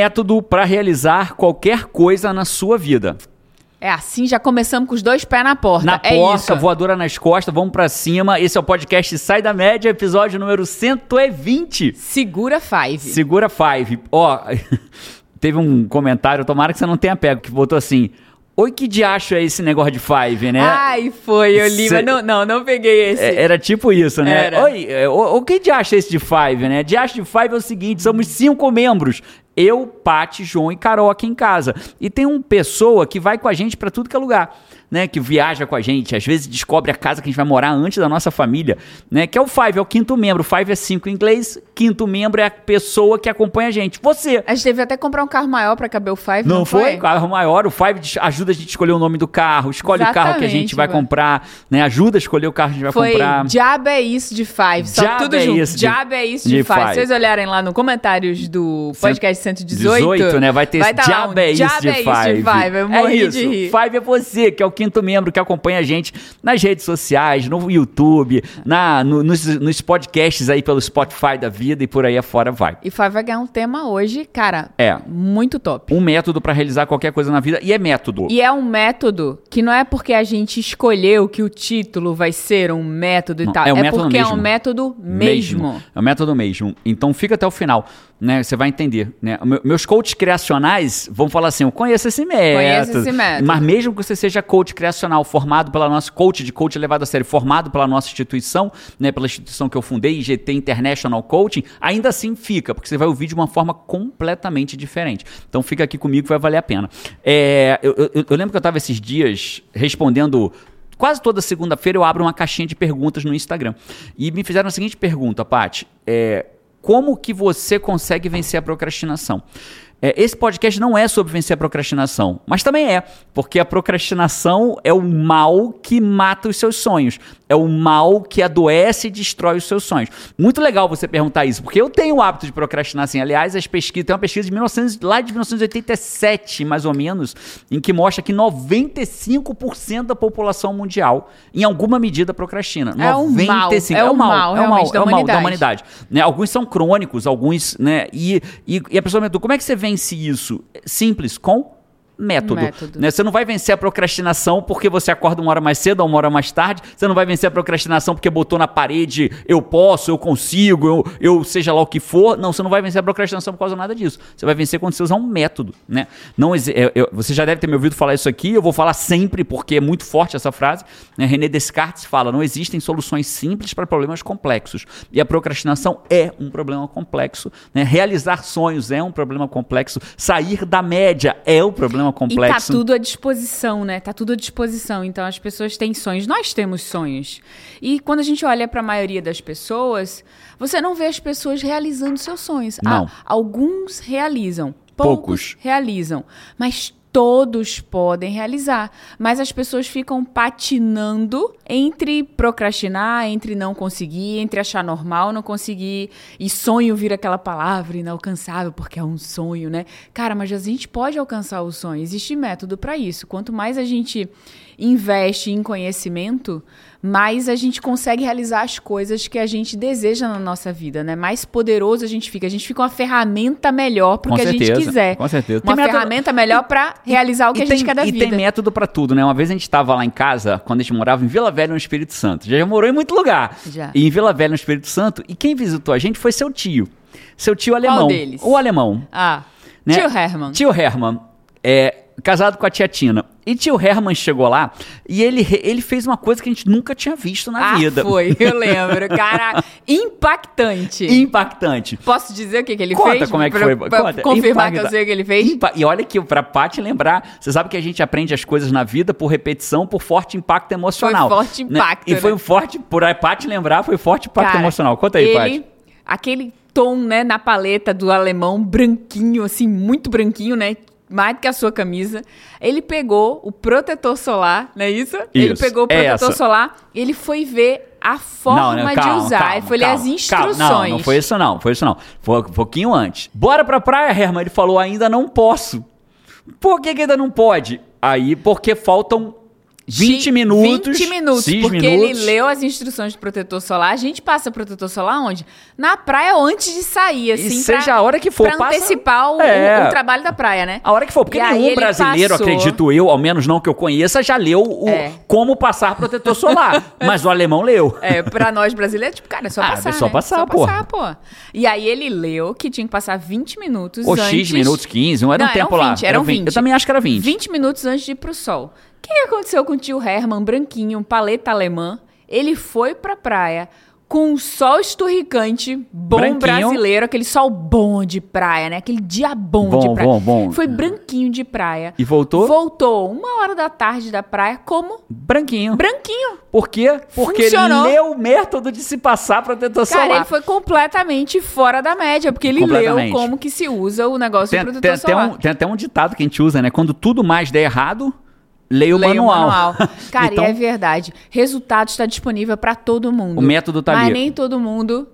método para realizar qualquer coisa na sua vida. É assim, já começamos com os dois pés na porta. Na é porta, isso. voadora nas costas, vamos pra cima. Esse é o podcast Sai da Média, episódio número 120. Segura Five. Segura Five. Ó, teve um comentário, tomara que você não tenha pego, que botou assim: Oi, que diacho é esse negócio de Five, né? Ai, foi, eu li, Cê- mas não, não, não peguei esse. É, Era tipo isso, né? Era. Oi, é, o, o que diacho é esse de Five, né? Diacho de Five é o seguinte: somos cinco membros. Eu, Paty, João e Carol aqui em casa. E tem uma pessoa que vai com a gente pra tudo que é lugar. Né, que viaja com a gente, às vezes descobre a casa que a gente vai morar antes da nossa família, né? Que é o Five, é o quinto membro. Five é cinco em inglês, quinto membro é a pessoa que acompanha a gente. Você. A gente teve até comprar um carro maior pra caber o Five, não, Não foi? Carro maior, o Five ajuda a gente a escolher o nome do carro, escolhe o carro que a gente Exatamente, vai comprar, né? Ajuda a escolher o carro que a gente vai Foi comprar. Diabo é isso de Five. Só Diabo tudo é junto. isso de- Diabo é isso de, de Five. Five. Se vocês olharem lá no comentários do podcast 118, 18, né? Vai ter esse tá lá diabo um é isso Diabo de é isso de Five. Five. Eu morri é isso. de rir. Five é você, que é o quinto membro que acompanha a gente nas redes sociais, no YouTube, na, no- nos, nos podcasts aí pelo Spotify da vida e por aí afora vai. E Five vai ganhar um tema hoje, cara, É. muito top. Um método pra realizar qualquer coisa na vida e é método. E é um método que não é porque a gente escolheu que o título vai ser um método Não, e tal. é É, um método porque é mesmo. um método mesmo. É o método mesmo. Então fica até o final, né? Você vai entender, né? Meus coaches criacionais vão falar assim: eu conheço esse método. Conheço esse método. Mas mesmo que você seja coach criacional, formado pela nossa coach de coach levado a sério, formado pela nossa instituição, né? Pela instituição que eu fundei, IGT International Coaching, ainda assim fica, porque você vai ouvir de uma forma completamente diferente. Então fica aqui comigo que vai valer a pena. É, eu, eu- eu lembro que eu estava esses dias respondendo Quase toda segunda-feira eu abro uma caixinha de perguntas no Instagram. E me fizeram a seguinte pergunta, Paty. É, como que você consegue vencer a procrastinação? É, esse podcast não é sobre vencer a procrastinação, mas também é, porque a procrastinação é o mal que mata os seus sonhos. É o mal que adoece e destrói os seus sonhos. Muito legal você perguntar isso, porque eu tenho o hábito de procrastinar assim. Aliás, as pesquisas, tem uma pesquisa de 1900, lá de 1987, mais ou menos, em que mostra que 95% da população mundial, em alguma medida, procrastina. É o mal, é o mal, realmente, da é o mal da humanidade. Né? Alguns são crônicos, alguns, né? E, e, e a pessoa me perguntou, como é que você vence isso? Simples, com método. Método. né? Você não vai vencer a procrastinação porque você acorda uma hora mais cedo ou uma hora mais tarde. Você não vai vencer a procrastinação porque botou na parede eu posso, eu consigo, eu, eu seja lá o que for. Não, você não vai vencer a procrastinação por causa nada disso. Você vai vencer quando você usar um método, né? Não, exi- é, eu- você já deve ter me ouvido falar isso aqui, eu vou falar sempre porque é muito forte essa frase. Né? René Descartes fala: não existem soluções simples para problemas complexos. E a procrastinação é um problema complexo. Né? Realizar sonhos é um problema complexo. Sair da média é um problema E complexo. tá tudo à disposição, né? Tá tudo à disposição. Então as pessoas têm sonhos. Nós temos sonhos. E quando a gente olha para a maioria das pessoas, você não vê as pessoas realizando seus sonhos. Não. Ah, alguns realizam, Poucos. poucos realizam, mas todos podem realizar. Mas as pessoas ficam patinando entre procrastinar, entre não conseguir, entre achar normal não conseguir. E sonho vira aquela palavra inalcançável, porque é um sonho, né? Cara, mas a gente pode alcançar o sonho. Existe método para isso. Quanto mais a gente investe em conhecimento, mais a gente consegue realizar as coisas que a gente deseja na nossa vida, né? Mais poderoso a gente fica. A gente fica uma ferramenta melhor pro Com que a gente certeza, quiser. com certeza. Uma Tem método- ferramenta melhor para realizar o que e a gente tem, quer da e vida. tem método pra tudo, né? Uma vez a gente tava lá em casa, quando a gente morava em Vila Velha, no Espírito Santo. Já, já morou em muito lugar. Já. E em Vila Velha, no Espírito Santo. E quem visitou a gente foi seu tio. Seu tio alemão. deles? O alemão. Ah, né? tio Herman. Tio Herman. É, casado com a tia Tina. E tio Herman chegou lá e ele, ele fez uma coisa que a gente nunca tinha visto na ah, vida. foi, eu lembro. Cara, impactante. Impactante. Posso dizer o que, que ele Conta fez? como é que Pra- foi. pra Conta. confirmar que eu Impacta- sei o que ele fez? Impa- E olha que pra Paty lembrar, você sabe que a gente aprende as coisas na vida por repetição, por forte impacto emocional. Foi forte né? impacto, E foi né? um forte, por a Paty lembrar, foi forte impacto Cara, emocional. Conta aí, ele, Paty. Aquele tom, né, na paleta do alemão, branquinho, assim, muito branquinho, né? Mais do que a sua camisa. Ele pegou o protetor solar, não é isso? Ele Isso, pegou o é protetor essa. solar e ele foi ver a forma não, de usar. ele foi ler as instruções. Calma. Não, não foi isso não, foi isso não. Foi um pouquinho antes. Bora pra praia, Herman. Ele falou, ainda não posso. Por que, que ainda não pode? Aí, porque faltam 20 Ti- minutos. 20 minutos, 6 porque minutos. ele leu as instruções de protetor solar. A gente passa protetor solar onde? Na praia ou antes de sair, assim. E seja a hora que for, Pra passa- antecipar o, É. o- o trabalho da praia, né? A hora que for, porque E nenhum brasileiro, passou- acredito eu, ao menos não que eu conheça, já leu o É. como passar protetor solar. Mas o alemão leu. É, pra nós brasileiros, tipo, cara, é só Ah, passar. é só né? passar, só pô. passar, pô. E aí ele leu que tinha que passar 20 minutos Ou antes. X minutos, 15, não era Não, um tempo eram lá. 20, eram Era 20. Eu também acho que era 20. 20 minutos antes de ir pro sol. O que aconteceu com o tio Herman, branquinho, paleta alemã? Ele foi pra praia com um sol esturricante, bom Branquinho. brasileiro, aquele sol bom de praia, né? Aquele dia bom, Bom, de praia. bom, bom. Foi branquinho de praia. E voltou? Voltou uma hora da tarde da praia como Branquinho. branquinho. Por quê? Porque Funcionou. ele leu o método de se passar protetor Cara, solar. ele foi completamente fora da média, porque ele leu como que se usa o negócio Tem, do tem protetor até solar. um, tem até um ditado que a gente usa, né? Quando tudo mais der errado, leia o Leia manual. Cara, então, e é verdade. Resultado está disponível para todo mundo. O método tá Mas ali. nem todo mundo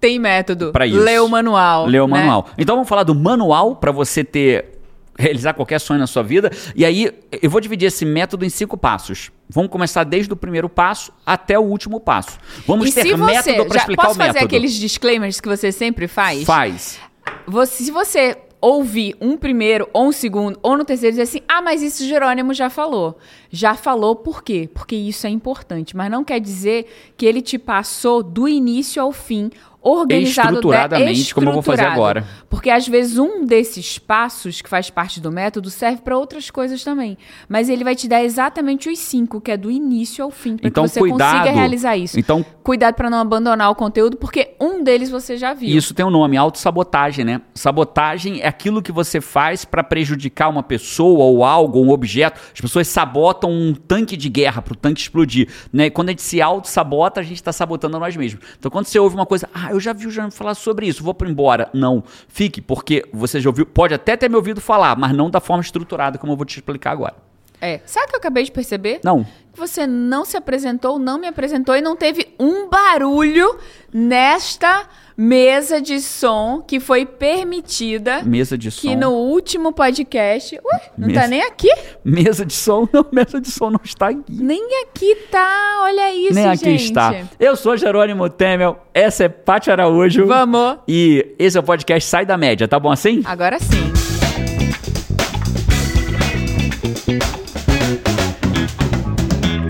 tem método. Pra isso. Lê o manual. Lê o né? manual. Então vamos falar do manual para você ter realizar qualquer sonho na sua vida. E aí eu vou dividir esse método em cinco passos. Vamos começar desde o primeiro passo até o último passo. Vamos E ter método para explicar posso o fazer método. aqueles disclaimers que você sempre faz? Faz. Você- se você ouvir um primeiro ou um segundo ou no terceiro dizer assim, ah, mas isso Jerônimo já falou. Já falou por quê? Porque isso é importante, mas não quer dizer que ele te passou do início ao fim organizado Estruturadamente, de- como eu vou fazer estruturado. agora. Porque às vezes um desses passos que faz parte do método serve para outras coisas também, mas ele vai te dar exatamente os cinco, que é do início ao fim, para Então que você cuidado. consiga realizar isso. Então Cuidado para não abandonar o conteúdo, porque um deles você já viu. Isso tem um nome, autossabotagem, né? Sabotagem é aquilo que você faz para prejudicar uma pessoa ou algo, um objeto. As pessoas sabotam um tanque de guerra para o tanque explodir, né? E quando a gente se auto-sabota, a gente está sabotando a nós mesmos. Então quando você ouve uma coisa, ah, eu já vi o Jean falar sobre isso, vou para embora. Não, fique, porque você já ouviu, pode até ter me ouvido falar, mas não da forma estruturada como eu vou te explicar agora. É. Sabe o que eu acabei de perceber? Não. Que você não se apresentou, não me apresentou e não teve um barulho nesta mesa de som que foi permitida. Mesa de som. Que no último podcast. Ué, não Mesa- tá nem aqui? Mesa de som, não, mesa de som não está aqui. Nem aqui tá. Olha isso, Nem aqui gente. está. Eu sou Jerônimo Temel, essa é Paty Araújo. Vamos. E esse é o podcast Sai da Média, tá bom assim? Agora sim.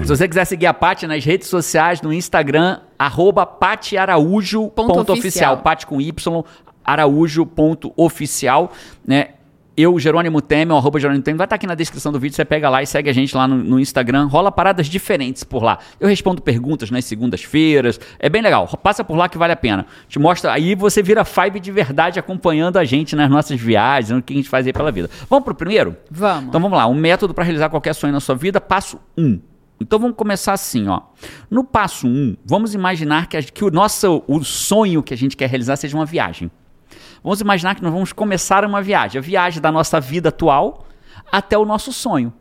Se você quiser seguir a Paty nas redes sociais, no Instagram, arroba patiaraújo.oficial. Ponto oficial. Com Y, araújo.oficial, né? Eu, Jerônimo Temer, arroba Jerônimo Temer, vai estar aqui na descrição do vídeo, você pega lá e segue a gente lá no, no Instagram, rola paradas diferentes por lá. Eu respondo perguntas nas segundas-feiras, é bem legal, passa por lá que vale a pena. Te mostra, aí você vira vibe de verdade acompanhando a gente nas nossas viagens, no que a gente faz aí pela vida. Vamos pro primeiro? Vamos. Então vamos lá, um método para realizar qualquer sonho na sua vida, passo 1. Um. Então vamos começar assim, ó. No passo 1, um, vamos imaginar que, a- que o nosso o sonho que a gente quer realizar seja uma viagem. Vamos imaginar que nós vamos começar uma viagem, a viagem da nossa vida atual até o nosso sonho.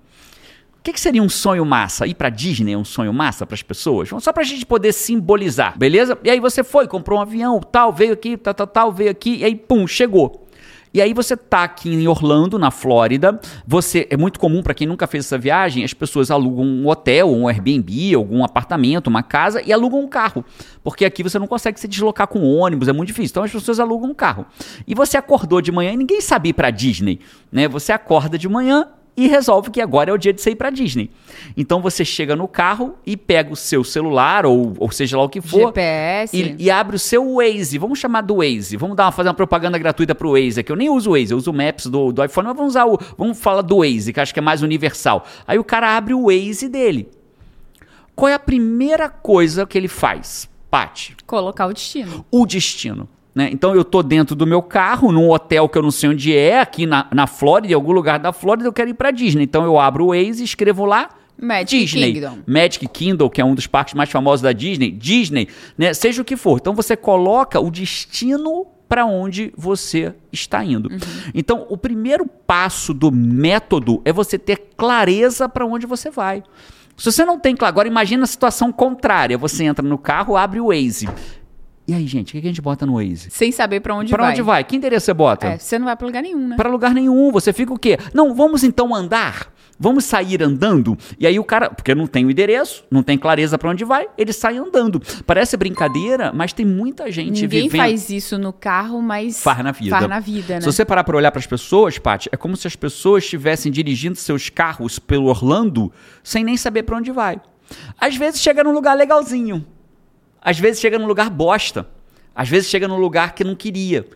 O que, que seria um sonho massa? Ir pra Disney é um sonho massa para as pessoas? Só pra gente poder simbolizar, beleza? E aí você foi, comprou um avião, tal, veio aqui, tal, tal, tal, veio aqui, e aí, pum, chegou. E aí você tá aqui em Orlando, na Flórida. Você é muito comum para quem nunca fez essa viagem, as pessoas alugam um hotel, um Airbnb, algum apartamento, uma casa e alugam um carro, porque aqui você não consegue se deslocar com ônibus, é muito difícil. Então as pessoas alugam um carro. E você acordou de manhã e ninguém sabia para Disney, né? Você acorda de manhã e resolve que agora é o dia de você ir para Disney. Então você chega no carro e pega o seu celular ou, ou seja lá o que for GPS. e, e abre o seu Waze. Vamos chamar do Waze. Vamos dar uma, fazer uma propaganda gratuita pro Waze aqui. Eu nem uso o Waze, eu uso o Maps do, do iPhone, mas vamos usar o. Vamos falar do Waze, que acho que é mais universal. Aí o cara abre o Waze dele. Qual é a primeira coisa que ele faz? Pati, Colocar o destino. o destino. Né? Então eu tô dentro do meu carro, num hotel que eu não sei onde é, aqui na, na Flórida, em algum lugar da Flórida, eu quero ir pra Disney. Então eu abro o Waze e escrevo lá Magic Disney, Kingdom. Magic Kingdom, que é um dos parques mais famosos da Disney, Disney, né? Seja o que for. Então você coloca o destino para onde você está indo. Uhum. Então, o primeiro passo do método é você ter clareza para onde você vai. Se você não tem claro, agora imagina a situação contrária. Você entra no carro, abre o Waze. E aí, gente, o que a gente bota no Waze? Sem saber pra onde Para vai. onde vai? Que endereço você bota? É, você não vai pra lugar nenhum, né? Para lugar nenhum. Você fica o quê? Não, vamos então andar. Vamos sair andando? E aí o cara, porque não tem o endereço, não tem clareza para onde vai, ele sai andando. Parece brincadeira, mas tem muita gente Ninguém vivendo. faz isso no carro, mas Faz na vida. Faz na vida, né? Se você parar para olhar para as pessoas, Paty, é como se as pessoas estivessem dirigindo seus carros pelo Orlando sem nem saber para onde vai. Às vezes chega num lugar legalzinho. Às vezes chega num lugar bosta. Às vezes chega num lugar que não queria.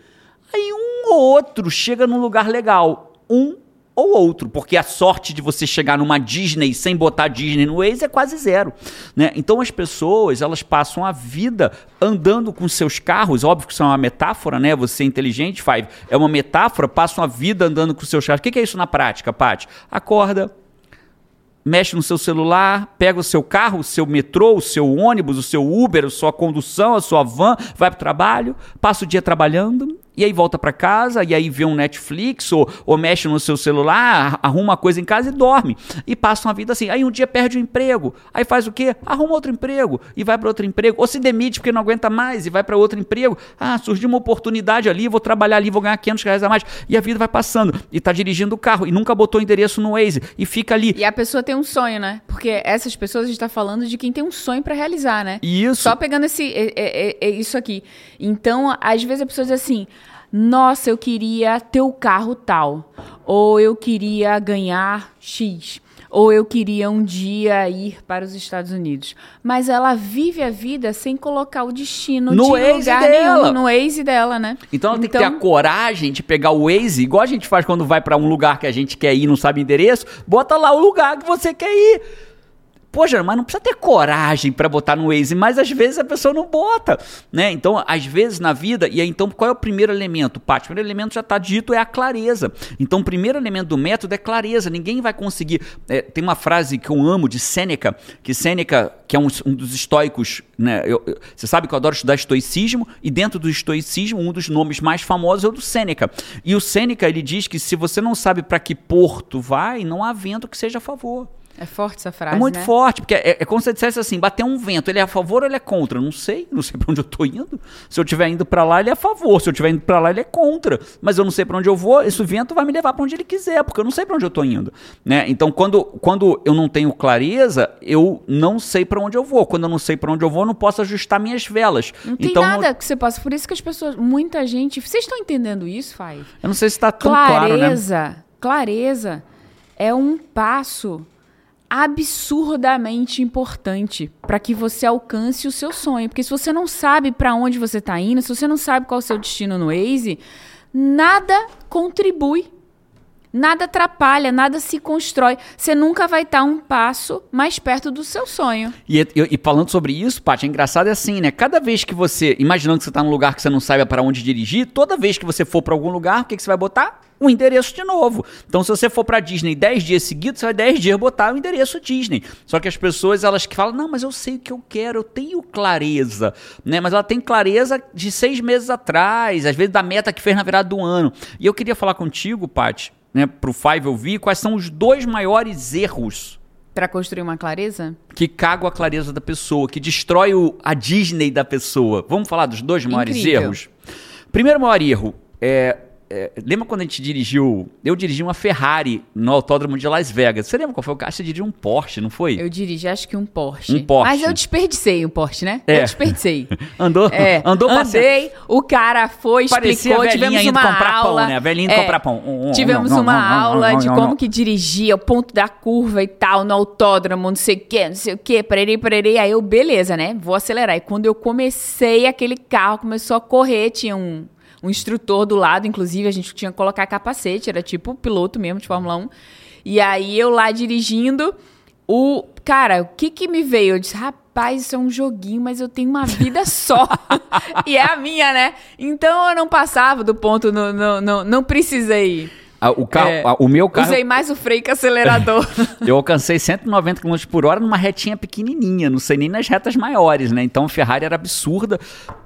Aí um ou outro chega num lugar legal. Um ou outro, porque a sorte de você chegar numa Disney sem botar Disney no Waze é quase zero, né? Então as pessoas, elas passam a vida andando com seus carros, óbvio que isso é uma metáfora, né? Você é inteligente, Five, é uma metáfora, passam a vida andando com seus carros. O que é isso na prática, Paty? Acorda, mexe no seu celular, pega o seu carro, o seu metrô, o seu ônibus, o seu Uber, a sua condução, a sua van, vai para o trabalho, passa o dia trabalhando, e aí volta para casa, e aí vê um Netflix, ou, ou mexe no seu celular, arruma uma coisa em casa e dorme. E passa uma vida assim. Aí um dia perde o emprego. Aí faz o quê? Arruma outro emprego e vai para outro emprego. Ou se demite porque não aguenta mais e vai para outro emprego. Ah, surgiu uma oportunidade ali, vou trabalhar ali, vou ganhar 500 reais a mais. E a vida vai passando. E tá dirigindo o carro e nunca botou endereço no Waze. E fica ali. E a pessoa tem um sonho, né? Porque essas pessoas a gente tá falando de quem tem um sonho para realizar, né? Isso. Só pegando esse, é, é, é isso aqui. Então, às vezes a pessoa diz assim nossa, eu queria ter o carro tal, ou eu queria ganhar X, ou eu queria um dia ir para os Estados Unidos. Mas ela vive a vida sem colocar o destino no de lugar dela. nenhum, no Waze dela, né? Então ela tem que ter a então coragem de pegar o Waze, igual a gente faz quando vai para um lugar que a gente quer ir e não sabe endereço, bota lá o lugar que você quer ir. Poxa, mas não precisa ter coragem para botar no Waze, mas às vezes a pessoa não bota, né? Então, às vezes na vida, e aí então qual é o primeiro elemento, Paty? O primeiro elemento já está dito, é a clareza. Então, o primeiro elemento do método é clareza. Ninguém vai conseguir. É, tem uma frase que eu amo de Sêneca, que Sêneca, que é um, um dos estoicos, né? Eu, eu, você sabe que eu adoro estudar estoicismo, e dentro do estoicismo, um dos nomes mais famosos é o do Sêneca. E o Sêneca, ele diz que se você não sabe para que porto vai, não há vento que seja a favor. É forte essa frase. É muito né? forte, porque é, é, como se você dissesse assim: bater um vento, ele é a favor ou ele é contra? Não sei, não sei para onde eu estou indo. Se eu estiver indo para lá, ele é a favor. Se eu estiver indo para lá, ele é contra. Mas eu não sei para onde eu vou, esse vento vai me levar para onde ele quiser, porque eu não sei para onde eu estou indo. Né? Então, quando, quando eu não tenho clareza, eu não sei para onde eu vou. Quando eu não sei para onde eu vou, eu não posso ajustar minhas velas. Não tem então, nada que você possa. Por isso que as pessoas, muita gente. Vocês estão entendendo isso, Fai? Eu não sei se está tão clareza, claro, né? Clareza, clareza é um passo absurdamente importante para que você alcance o seu sonho. Porque se você não sabe para onde você está indo, se você não sabe qual é o seu destino no Waze, nada contribui. Nada atrapalha, nada se constrói. Você nunca vai estar um passo mais perto do seu sonho. E, e, e falando sobre isso, Paty, é engraçado é assim, né? Cada vez que você, imaginando que você está num lugar que você não saiba para onde dirigir, toda vez que você for para algum lugar, o que, que você vai botar? o endereço de novo. Então, se você for para Disney 10 dias seguidos, você vai 10 dias botar o endereço Disney. Só que as pessoas, elas que falam, não, mas eu sei o que eu quero, eu tenho clareza, né? Mas ela tem clareza de seis meses atrás, às vezes da meta que fez na virada do ano. E eu queria falar contigo, Paty, né, pro Five ouvir, quais são os dois maiores erros para construir uma clareza? Que cagam a clareza da pessoa, que destrói o, a Disney da pessoa. Vamos falar dos dois maiores Incrível. erros? Primeiro maior erro é é, lembra quando a gente dirigiu? Eu dirigi uma Ferrari no autódromo de Las Vegas. Você lembra qual foi o carro? Você dirigiu um Porsche, não foi? Eu dirigi, acho que um Porsche. Um Porsche. Mas eu desperdicei o Porsche, né? É. Eu desperdicei. andou? É. Andou Andei, o cara foi, explicou, Parecia a tivemos uma comprar aula. pão, né? A velhinha indo é, comprar pão. Um, um, tivemos um, um, uma um, aula um, de um, como um. que dirigia, o ponto da curva e tal, no autódromo, não sei o que, não sei o que, parerei, parerei. Aí eu, beleza, né? Vou acelerar. E quando eu comecei, aquele carro começou a correr, tinha um um instrutor do lado, inclusive a gente tinha que colocar capacete, era tipo piloto mesmo de Fórmula 1. E aí eu lá dirigindo, o cara, o que que me veio? Eu disse, rapaz, isso é um joguinho, mas eu tenho uma vida só. e é a minha, né? Então eu não passava do ponto, não, não, não, não precisei. O, carro, É, o meu carro. Usei mais o freio que acelerador. Eu alcancei 190 km por hora numa retinha pequenininha, não sei nem nas retas maiores, né? Então a Ferrari era absurda.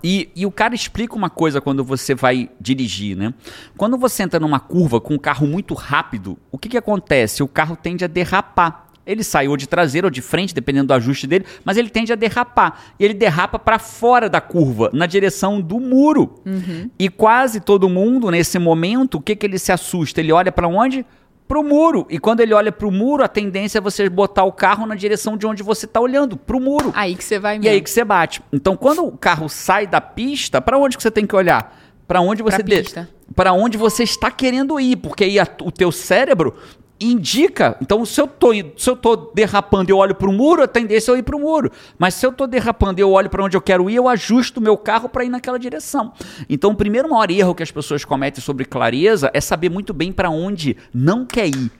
E, e o cara explica uma coisa quando você vai dirigir, né? Quando você entra numa curva com um carro muito rápido, o que, que acontece? O carro tende a derrapar. Ele sai ou de traseira ou de frente, dependendo do ajuste dele, mas ele tende a derrapar. E ele derrapa para fora da curva, na direção do muro. E quase todo mundo, nesse momento, o que, que ele se assusta? Ele olha para onde? pro muro. E quando ele olha pro muro, a tendência é você botar o carro na direção de onde você tá olhando, pro muro. Aí que você vai E mesmo. aí que você bate. Então, quando o carro sai da pista, para onde que você tem que olhar? Para onde você. Pra onde você está querendo ir, porque aí a- o teu cérebro indica. Então, se eu tô se eu tô derrapando eu olho pro muro, a tendência é eu ir pro muro. Mas se eu tô derrapando eu olho para onde eu quero ir, eu ajusto o meu carro para ir naquela direção. Então, o primeiro maior erro que as pessoas cometem sobre clareza é saber muito bem para onde não quer ir.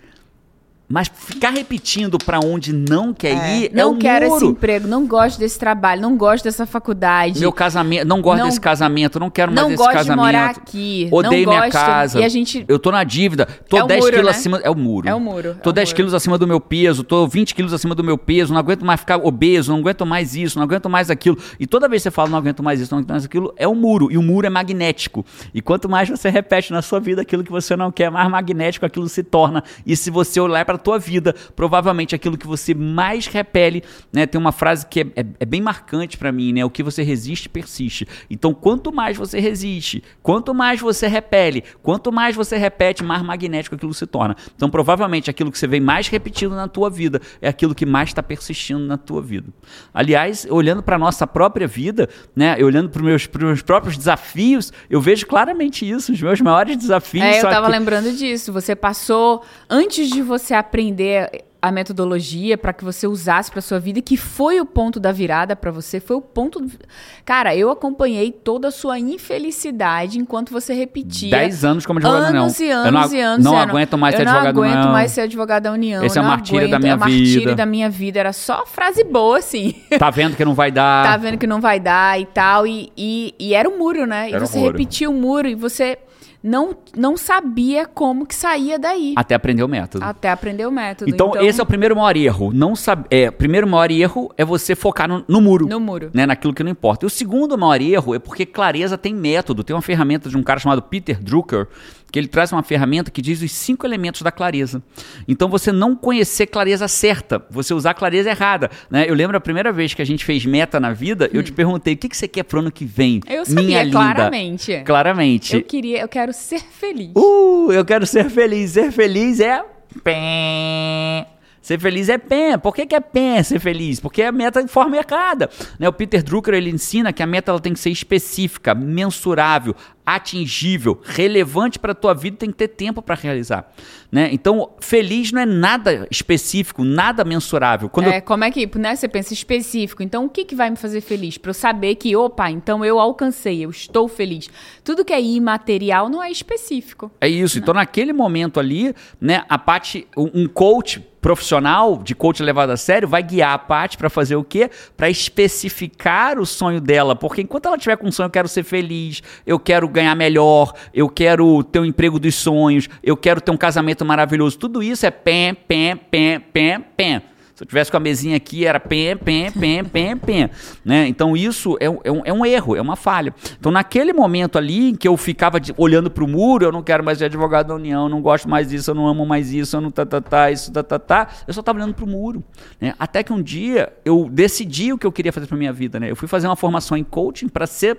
Mas ficar repetindo para onde não quer ir é não um quero muro. esse emprego, não gosto desse trabalho, não gosto dessa faculdade. Meu casamento, não gosto Não- desse casamento, não quero mais não esse gosto de casamento. morar aqui. Odeio não minha gosto, casa. E a gente Eu tô na dívida. Tô É o 10 muro, quilos né? acima. É o muro. É o muro, Tô é o 10 muro. quilos acima do meu peso, tô 20 quilos acima do meu peso, não aguento mais ficar obeso, não aguento mais isso, não aguento mais aquilo. E toda vez que você fala não aguento mais isso, não aguento mais aquilo, é o muro. E o muro é magnético. E quanto mais você repete na sua vida aquilo que você não quer, mais magnético aquilo se torna. E se você olhar para tua vida, provavelmente aquilo que você mais repele, né? Tem uma frase que é, é- é bem marcante para mim, né? O que você resiste, persiste. Então, quanto mais você resiste, quanto mais você repele, quanto mais você repete, mais magnético aquilo se torna. Então, provavelmente, aquilo que você vem mais repetindo na tua vida é aquilo que mais está persistindo na tua vida. Aliás, olhando para nossa própria vida, né? Olhando para os meus, pros meus próprios desafios, eu vejo claramente isso. Os meus maiores desafios É, eu são tava aqui- lembrando disso. Você passou antes de você aprender a metodologia para que você usasse para sua vida, que foi o ponto da virada para você, foi o ponto. Cara, eu acompanhei toda a sua infelicidade enquanto você repetia. 10 anos como advogado da anos e Eu anos não, e anos. não aguento mais eu ser advogado da Não aguento mais ser advogado da União. Esse é o não martírio da minha é o martírio vida. da minha vida. Era só frase boa, assim. Tá vendo que não vai dar. tá vendo que não vai dar e tal. E, e, e era o muro, né? Era e o você muro. repetia o muro e você não, não sabia como que saía daí. Até aprender o método. Até aprender o método. Então, esse é o primeiro maior erro. Não sabe, é, o primeiro maior erro é você focar no, no muro. No muro. Né, naquilo que não importa. E o segundo maior erro é porque clareza tem método. Tem uma ferramenta de um cara chamado Peter Drucker, que ele traz uma ferramenta que diz os cinco elementos da clareza. Então, você não conhecer clareza certa, você usar a clareza errada. Né? Eu lembro a primeira vez que a gente fez meta na vida, eu te perguntei, o que, que você quer pro ano que vem? Hum. Eu sabia, minha linda? claramente. Claramente. Eu queria, eu quero ser feliz. Uh, eu quero ser feliz. Ser feliz é. Pé. Ser feliz é pé. Por que, que é pé ser feliz? Porque é a meta de forma errada. Né? O Peter Drucker ele ensina que a meta ela tem que ser específica, mensurável, atingível, relevante para a tua vida, tem que ter tempo para realizar. Né? Então, feliz não é nada específico, nada mensurável. Quando É, como é que, né, você pensa específico. Então, o que, que vai me fazer feliz? Para eu saber que, opa, então eu alcancei, eu estou feliz. Tudo que é imaterial não é específico. É isso. Então, naquele momento ali, né, a parte, um um coach profissional de coach levado a sério vai guiar a Paty para fazer o quê? Para especificar o sonho dela, porque enquanto ela tiver com um sonho, eu quero ser feliz, eu quero ganhar melhor, eu quero ter um emprego dos sonhos, eu quero ter um casamento maravilhoso, tudo isso é pé, pé, pé, pé, pé. Se eu tivesse com a mesinha aqui, era pé, pé, pé, pé, pé. Né? Então isso é, é um, é um erro, é uma falha. Então naquele momento ali em que eu ficava de- olhando para o muro, eu não quero mais ser advogado da União, eu não gosto mais disso, eu não amo mais isso, eu não tá, tá, tá, isso, tá, tá, tá. Eu só estava olhando para o muro. Né? Até que um dia eu decidi o que eu queria fazer para minha vida. Né? Eu fui fazer uma formação em coaching para ser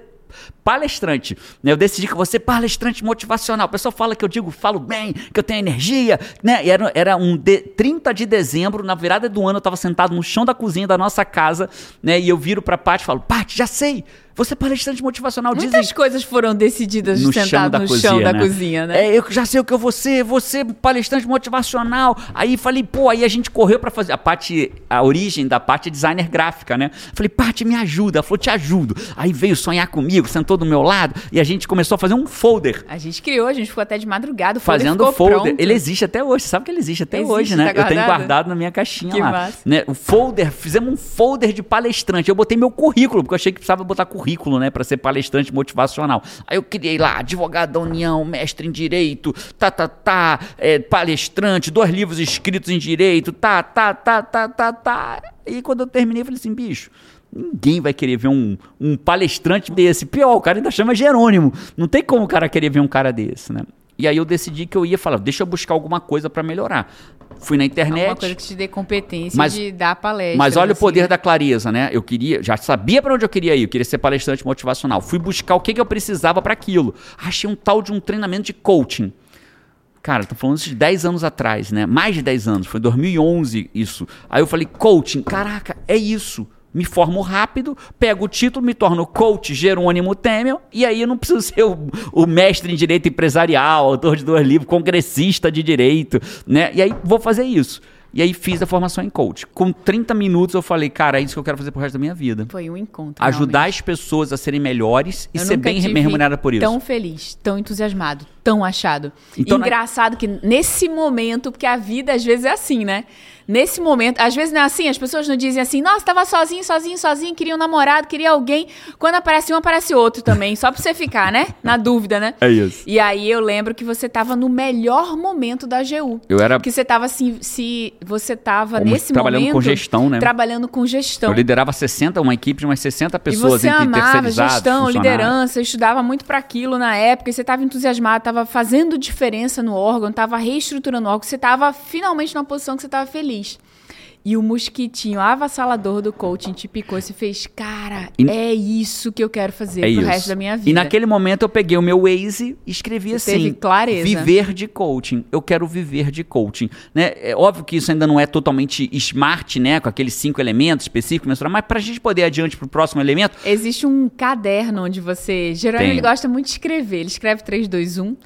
palestrante. né? Eu decidi que ser palestrante motivacional. O pessoal fala que eu digo, falo bem, que eu tenho energia, né? Era, era um de, 30 de dezembro, na virada do ano, eu estava sentado no chão da cozinha da nossa casa, né? E eu viro pra Paty e falo, Paty, já sei, você é palestrante motivacional. Dizem Muitas coisas foram decididas no chão sentado da no cozinha, chão da né? cozinha, né? É, eu já sei o que eu vou ser, ser palestrante motivacional. Aí falei, pô, aí a gente correu pra fazer a parte, a origem da parte é designer gráfica, né? Falei, Paty, me ajuda. Ela falou, te ajudo. Aí veio sonhar comigo, sentou do meu lado e a gente começou a fazer um folder. A gente criou, a gente ficou até de madrugada, folder Fazendo folder. pronto. Ele existe até hoje, você sabe que ele existe até Existe, hoje, tá né? Eu tenho guardado? guardado na minha caixinha Que lá. massa. Né? O folder, fizemos um folder de palestrante. Eu botei meu currículo, porque eu achei que precisava botar currículo, né, para ser palestrante motivacional. Aí eu criei lá, advogado da União, mestre em direito, tá, tá, tá, é, palestrante, dois livros escritos em direito, tá, tá, tá, tá, tá, tá. E quando eu terminei, eu falei assim, bicho. Ninguém vai querer ver um, um palestrante desse. Pior, o cara ainda chama Jerônimo. Não tem como o cara querer ver um cara desse, né? E aí eu decidi que eu ia falar, deixa eu buscar alguma coisa para melhorar. Fui na internet. Uma coisa que te dê competência Mas- de dar palestra. Mas olha o assim, poder né? da clareza, né? Eu queria, já sabia para onde eu queria ir, eu queria ser palestrante motivacional. Fui buscar o que, que eu precisava para aquilo. Achei um tal de um treinamento de coaching. Cara, tô falando isso de 10 anos atrás, né? Mais de 10 anos, foi 2011 isso. Aí eu falei, coaching, caraca, é isso. Me formo rápido, pego o título, me torno coach Jerônimo Temel, e aí eu não preciso ser o, o mestre em direito empresarial, autor de dois livros, congressista de direito, né? E aí vou fazer isso. E aí fiz a formação em coach. Com 30 minutos eu falei, cara, é isso que eu quero fazer pro resto da minha vida. Foi um encontro. Ajudar realmente. as pessoas a serem melhores e Eu ser bem remunerada por isso. Tão feliz, tão entusiasmado, tão achado. Então, na- Engraçado que nesse momento, porque a vida às vezes é assim, né? Nesse momento, às vezes não é assim, as pessoas não dizem assim, nossa, tava sozinho, sozinho, sozinho, queria um namorado, queria alguém. Quando aparece um, aparece outro também, só pra você ficar, né? Na dúvida, né? É isso. E aí eu lembro que você tava no melhor momento da AGU. Eu era Que você tava assim, se você tava Como nesse trabalhando momento com gestão, né? trabalhando com gestão. Eu liderava 60, uma equipe de umas 60 E pessoas você entre amava terceirizados, gestão, liderança, estudava muito para aquilo na época, e você estava entusiasmado, estava fazendo diferença no órgão, estava reestruturando o órgão, você estava finalmente numa posição que você estava feliz. E o mosquitinho avassalador do coaching te picou e você fez, cara, E- é isso que eu quero fazer É pro isso. resto da minha vida. E naquele momento eu peguei o meu Waze e escrevi Você assim: teve clareza. viver de coaching. Eu quero viver de coaching. Né? É óbvio que isso ainda não é totalmente smart, né? Com aqueles cinco elementos específicos, mas pra gente poder ir adiante pro próximo elemento, Existe um caderno onde você. Tem. ele gosta muito de escrever. Ele escreve 321,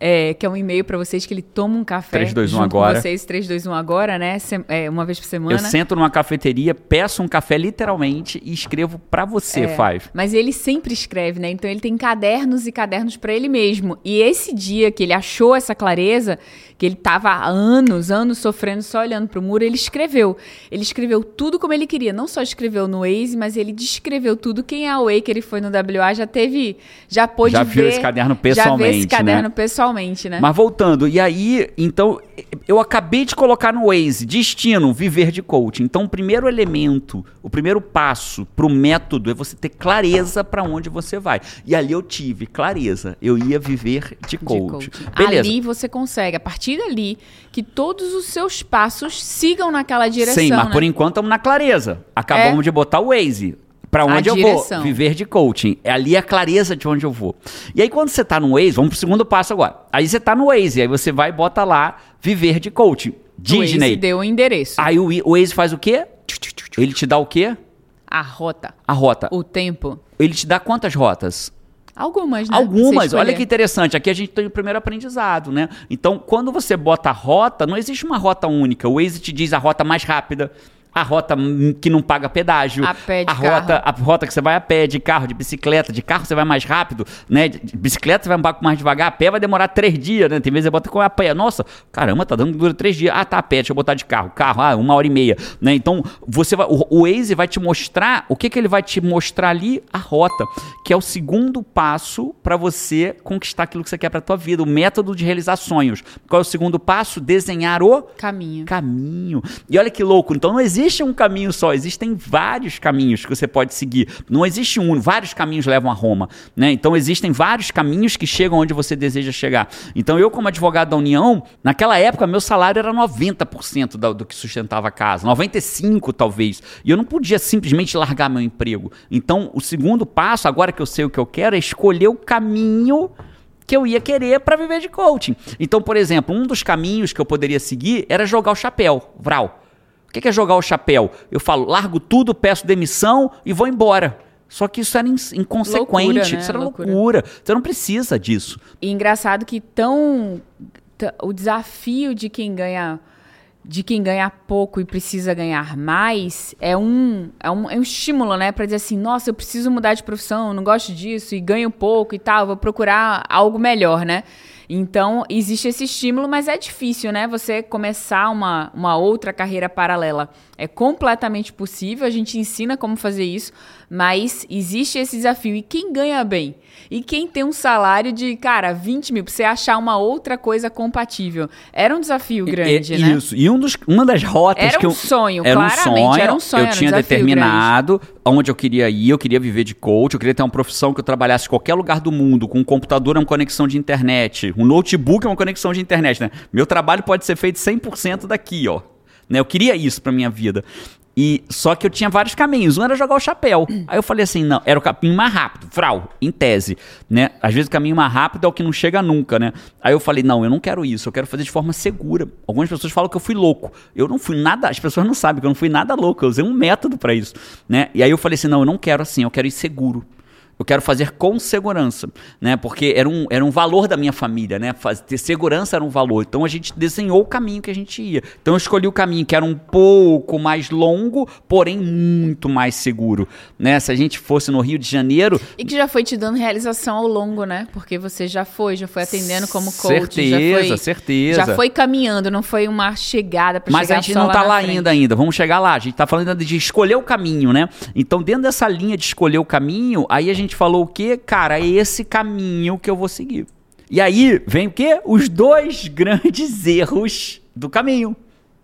é, que é um e-mail para vocês que ele toma um café. 321 junto agora. Com vocês, 321 agora, né? É, uma vez por semana. eu sento numa cafeteria, peço um café literalmente e escrevo pra você, É, Five. Mas ele sempre escreve, né? Então ele tem cadernos e cadernos para ele mesmo. E esse dia que ele achou essa clareza, que ele tava há anos, anos sofrendo só olhando pro muro, ele escreveu. Ele escreveu tudo como ele queria. Não só escreveu no Waze, mas ele descreveu tudo. Quem é o Way que ele foi no WA já teve, já pôde Já ver. viu esse caderno Já viu pessoalmente, esse né? caderno né? Mas voltando, e aí, então, eu acabei de colocar no Waze, destino, viver de coaching. Então, o primeiro elemento, o primeiro passo pro método é você ter clareza pra onde você vai. E ali eu tive clareza, eu ia viver de de coaching. coaching. Beleza. Ali você consegue, a partir dali, que todos os seus passos sigam naquela direção. Sim, mas né? por enquanto estamos na clareza. Acabamos É. de botar o Waze. Pra A onde eu vou? Viver de coaching. É ali a clareza de onde eu vou. E aí, quando você tá no Waze, vamos pro segundo passo agora. Aí você tá no Waze, aí você vai e bota lá viver de coaching. O Waze Disney. deu o endereço. Aí o, o Waze faz o quê? Ele te dá o quê? A rota, A rota. o tempo. Ele te dá quantas rotas? Algumas, né? Algumas. Olha que interessante. Aqui a gente tem o primeiro aprendizado, né? Então, quando você bota a rota, não existe uma rota única. O Waze te diz a rota mais rápida. A rota que não paga pedágio. A pé de a rota, a rota que você vai a pé, de carro, de bicicleta. De carro você vai mais rápido, né? De de bicicleta você vai um pouco mais devagar. A pé vai demorar três dias, né? Tem vezes você bota com a pé. Nossa, caramba, tá dando dura três dias. Ah, tá a pé, deixa eu botar de carro. Carro, ah, uma hora e meia, né? Então, você vai, o, o Waze vai te mostrar, o que que ele vai te mostrar ali? A rota, que é o segundo passo para você conquistar aquilo que você quer para tua vida, o método de realizar sonhos. Qual é o segundo passo? Desenhar o Caminho. caminho. E olha que louco, então não existe um caminho só, existem vários caminhos que você pode seguir. Não existe um, vários caminhos levam a Roma, né? Então existem vários caminhos que chegam onde você deseja chegar. Então eu como advogado da União, naquela época meu salário era 90% da- do que sustentava a casa, 95 talvez. E eu não podia simplesmente largar meu emprego. Então o segundo passo, agora que eu sei o que eu quero, é escolher o caminho que eu ia querer para viver de coaching. Então, por exemplo, um dos caminhos que eu poderia seguir era jogar o chapéu, vral. O que é jogar o chapéu? Eu falo, largo tudo, peço demissão e vou embora. Só que isso era inconsequente, Loucura, né? isso era Loucura. loucura. Você não precisa disso. E engraçado que tão, o desafio de quem ganha de quem ganha pouco e precisa ganhar mais é um, é um, é um estímulo, né? Pra dizer assim, nossa, eu preciso mudar de profissão, não gosto disso e ganho pouco e tal, vou procurar algo melhor, né? Então, existe esse estímulo, mas é difícil, né? Você começar uma, uma outra carreira paralela. É completamente possível, a gente ensina como fazer isso, mas existe esse desafio. E quem ganha bem? E quem tem um salário de, cara, 20 mil, pra você achar uma outra coisa compatível? Era um desafio grande, É, né? Isso. E um dos, uma das rotas Era que um eu, sonho, era um claramente, sonho, era um sonho, Eu era um tinha desafio determinado onde eu queria ir, eu queria viver de coach, eu queria ter uma profissão que eu trabalhasse em qualquer lugar do mundo, com um computador é uma conexão de internet, um notebook é uma conexão de internet, né? Meu trabalho pode ser feito 100% daqui, ó. Né? Eu queria isso pra minha vida. E só que eu tinha vários caminhos. Um era jogar o chapéu. Aí eu falei assim, não, era o caminho mais rápido, frau, em tese, né? Às vezes o caminho mais rápido é o que não chega nunca, né? Aí eu falei, não, eu não quero isso, eu quero fazer de forma segura. Algumas pessoas falam que eu fui louco. Eu não fui nada, as pessoas não sabem que eu não fui nada louco, eu usei um método para isso, né? E aí eu falei assim, não, eu não quero assim, eu quero ir seguro. Eu quero fazer com segurança, né? Porque era um, era um valor da minha família, né? Faz, ter segurança era um valor. Então a gente desenhou o caminho que a gente ia. Então eu escolhi o caminho que era um pouco mais longo, porém muito mais seguro, né? Se a gente fosse no Rio de Janeiro... E que já foi te dando realização ao longo, né? Porque você já foi, já foi atendendo como coach. Certeza, já foi, certeza. Já foi caminhando, não foi uma chegada para chegar Mas a gente não lá tá lá ainda ainda. Vamos chegar lá. A gente tá falando de escolher o caminho, né? Então dentro dessa linha de escolher o caminho, aí a gente falou o quê? Cara, é esse caminho que eu vou seguir. E aí vem o quê? Os dois grandes erros do caminho.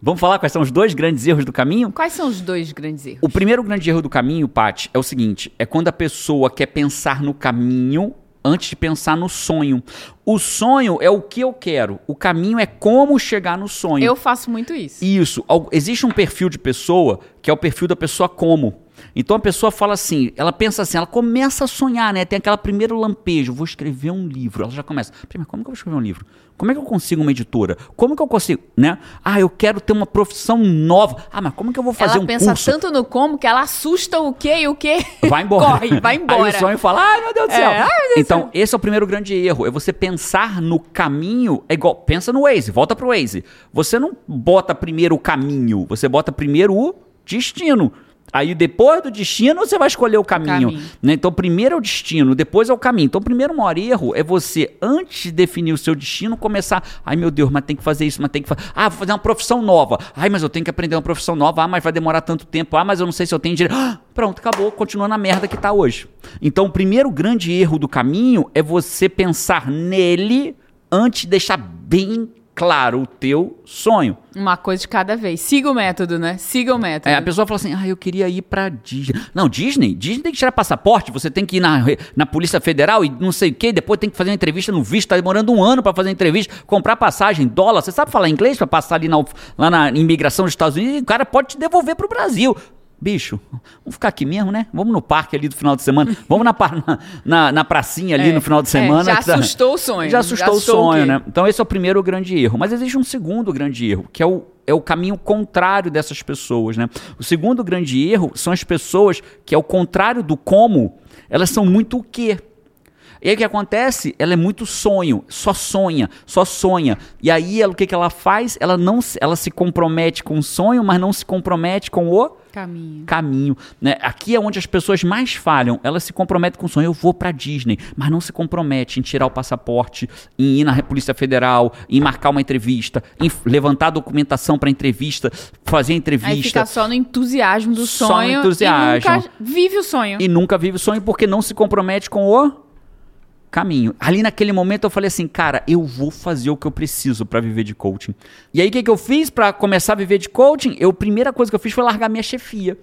Vamos falar quais são os dois grandes erros do caminho? Quais são os dois grandes erros? O primeiro grande erro do caminho, Paty, é o seguinte: é quando a pessoa quer pensar no caminho antes de pensar no sonho. O sonho é o que eu quero, o caminho é como chegar no sonho. Eu faço muito isso. Isso. Existe um perfil de pessoa que é o perfil da pessoa como. Então a pessoa fala assim, ela pensa assim, ela começa a sonhar, né? Tem aquela primeiro lampejo, vou escrever um livro. Ela já começa, "Peraí, mas como que eu vou escrever um livro? Como é que eu consigo uma editora? Como que eu consigo, né? Ah, eu quero ter uma profissão nova. Ah, mas como que eu vou fazer ela um pensa curso? tanto no como que ela assusta o quê e o quê. Vai embora. Corre, vai embora. Aí o sonho fala, ai meu Deus do É, céu. do então, céu. esse é o primeiro grande erro. É você pensar no caminho. É igual, pensa no Waze, volta pro Waze. Você não bota primeiro o caminho, você bota primeiro o destino. Aí depois do destino você vai escolher o caminho. caminho. né? Então primeiro é o destino, depois é o caminho. Então o primeiro maior erro é você, antes de definir o seu destino, começar. Ai meu Deus, mas tem que fazer isso, mas tem que fazer. Ah, vou fazer uma profissão nova. Ai, mas eu tenho que aprender uma profissão nova. Ah, mas vai demorar tanto tempo. Ah, mas eu não sei se eu tenho direito. Ah, pronto, acabou, continua na merda que tá hoje. Então o primeiro grande erro do caminho é você pensar nele antes de deixar bem claro o teu sonho. Uma coisa de cada vez. Siga o método, né? Siga o método. É, a pessoa fala assim, ah, eu queria ir pra Disney. Não, Disney? Disney tem que tirar passaporte, você tem que ir na, na Polícia Federal e não sei o quê, depois tem que fazer uma entrevista no visto, tá demorando um ano pra fazer entrevista, comprar passagem, dólar. Você sabe falar inglês pra passar ali na, lá na imigração dos Estados Unidos e o cara pode te devolver pro Brasil. Bicho, vamos ficar aqui mesmo, né? Vamos no parque ali do final de semana. Vamos na, na, na, pracinha ali É, no final de é, semana. já que tá- assustou o sonho. Já assustou, Já assustou o o sonho, quê? né? Então esse é o primeiro grande erro. Mas existe um segundo grande erro, que é o, é o caminho contrário dessas pessoas, né? O segundo grande erro são as pessoas que, ao contrário do como, elas são muito o quê? E aí o que acontece? Ela é muito sonho, só sonha, só sonha. E aí ela, o que, que ela faz? Ela não ela se compromete com o sonho, mas não se compromete com o Caminho. caminho. Né? Aqui é onde as pessoas mais falham. Elas se comprometem com o sonho. Eu vou pra Disney, mas não se compromete em tirar o passaporte, em ir na Polícia Federal, em marcar uma entrevista, em levantar documentação pra entrevista, fazer a Aí entrevista. fica só no entusiasmo do Só no sonho. entusiasmo. E nunca vive o sonho. E nunca vive o sonho porque não se compromete com o caminho. Ali naquele momento eu falei assim, cara, eu vou fazer o que eu preciso pra viver de coaching. E aí o que, que eu fiz pra começar a viver de coaching? Eu, a primeira coisa que eu fiz foi largar minha chefia.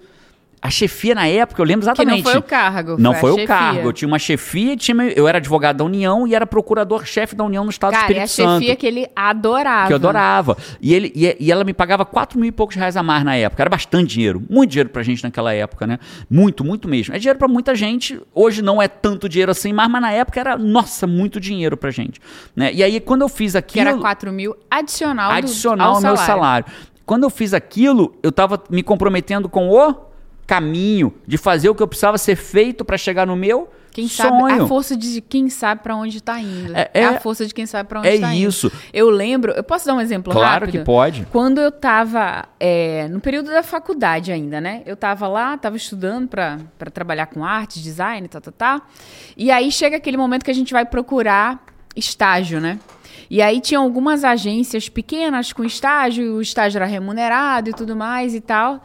A chefia na época, eu lembro Que exatamente. não foi o cargo. Não a foi o cargo. Eu tinha uma chefia, tinha, eu era advogado da União e era procurador-chefe da União no Estado do Cara, e Espírito a Santo. chefia que ele adorava. Que eu adorava. E, ele, e, e ela me pagava 4 mil e poucos reais a mais na época. Era bastante dinheiro. Muito dinheiro pra gente naquela época, né? Muito, muito mesmo. É dinheiro pra muita gente. Hoje não é tanto dinheiro assim, mas, mas na época era, nossa, muito dinheiro pra gente. Né? E aí, quando eu fiz Que aquilo. era 4 mil adicional, do- adicional ao ao meu salário. salário. Quando eu fiz aquilo, eu tava me comprometendo com o caminho de fazer o que eu precisava ser feito pra chegar no meu Quem sabe, sonho. a força de quem sabe pra onde tá indo. É- É, é- a força de quem sabe pra onde é tá indo. isso. Eu lembro, eu posso dar um exemplo Claro rápido? que pode. Quando eu tava é, no período da faculdade ainda, né? Eu tava lá, tava estudando pra trabalhar com arte, design, tá, tá, tá. E aí chega aquele momento que a gente vai procurar estágio, né? E aí tinha algumas agências pequenas com estágio, o estágio era remunerado e tudo mais e tal.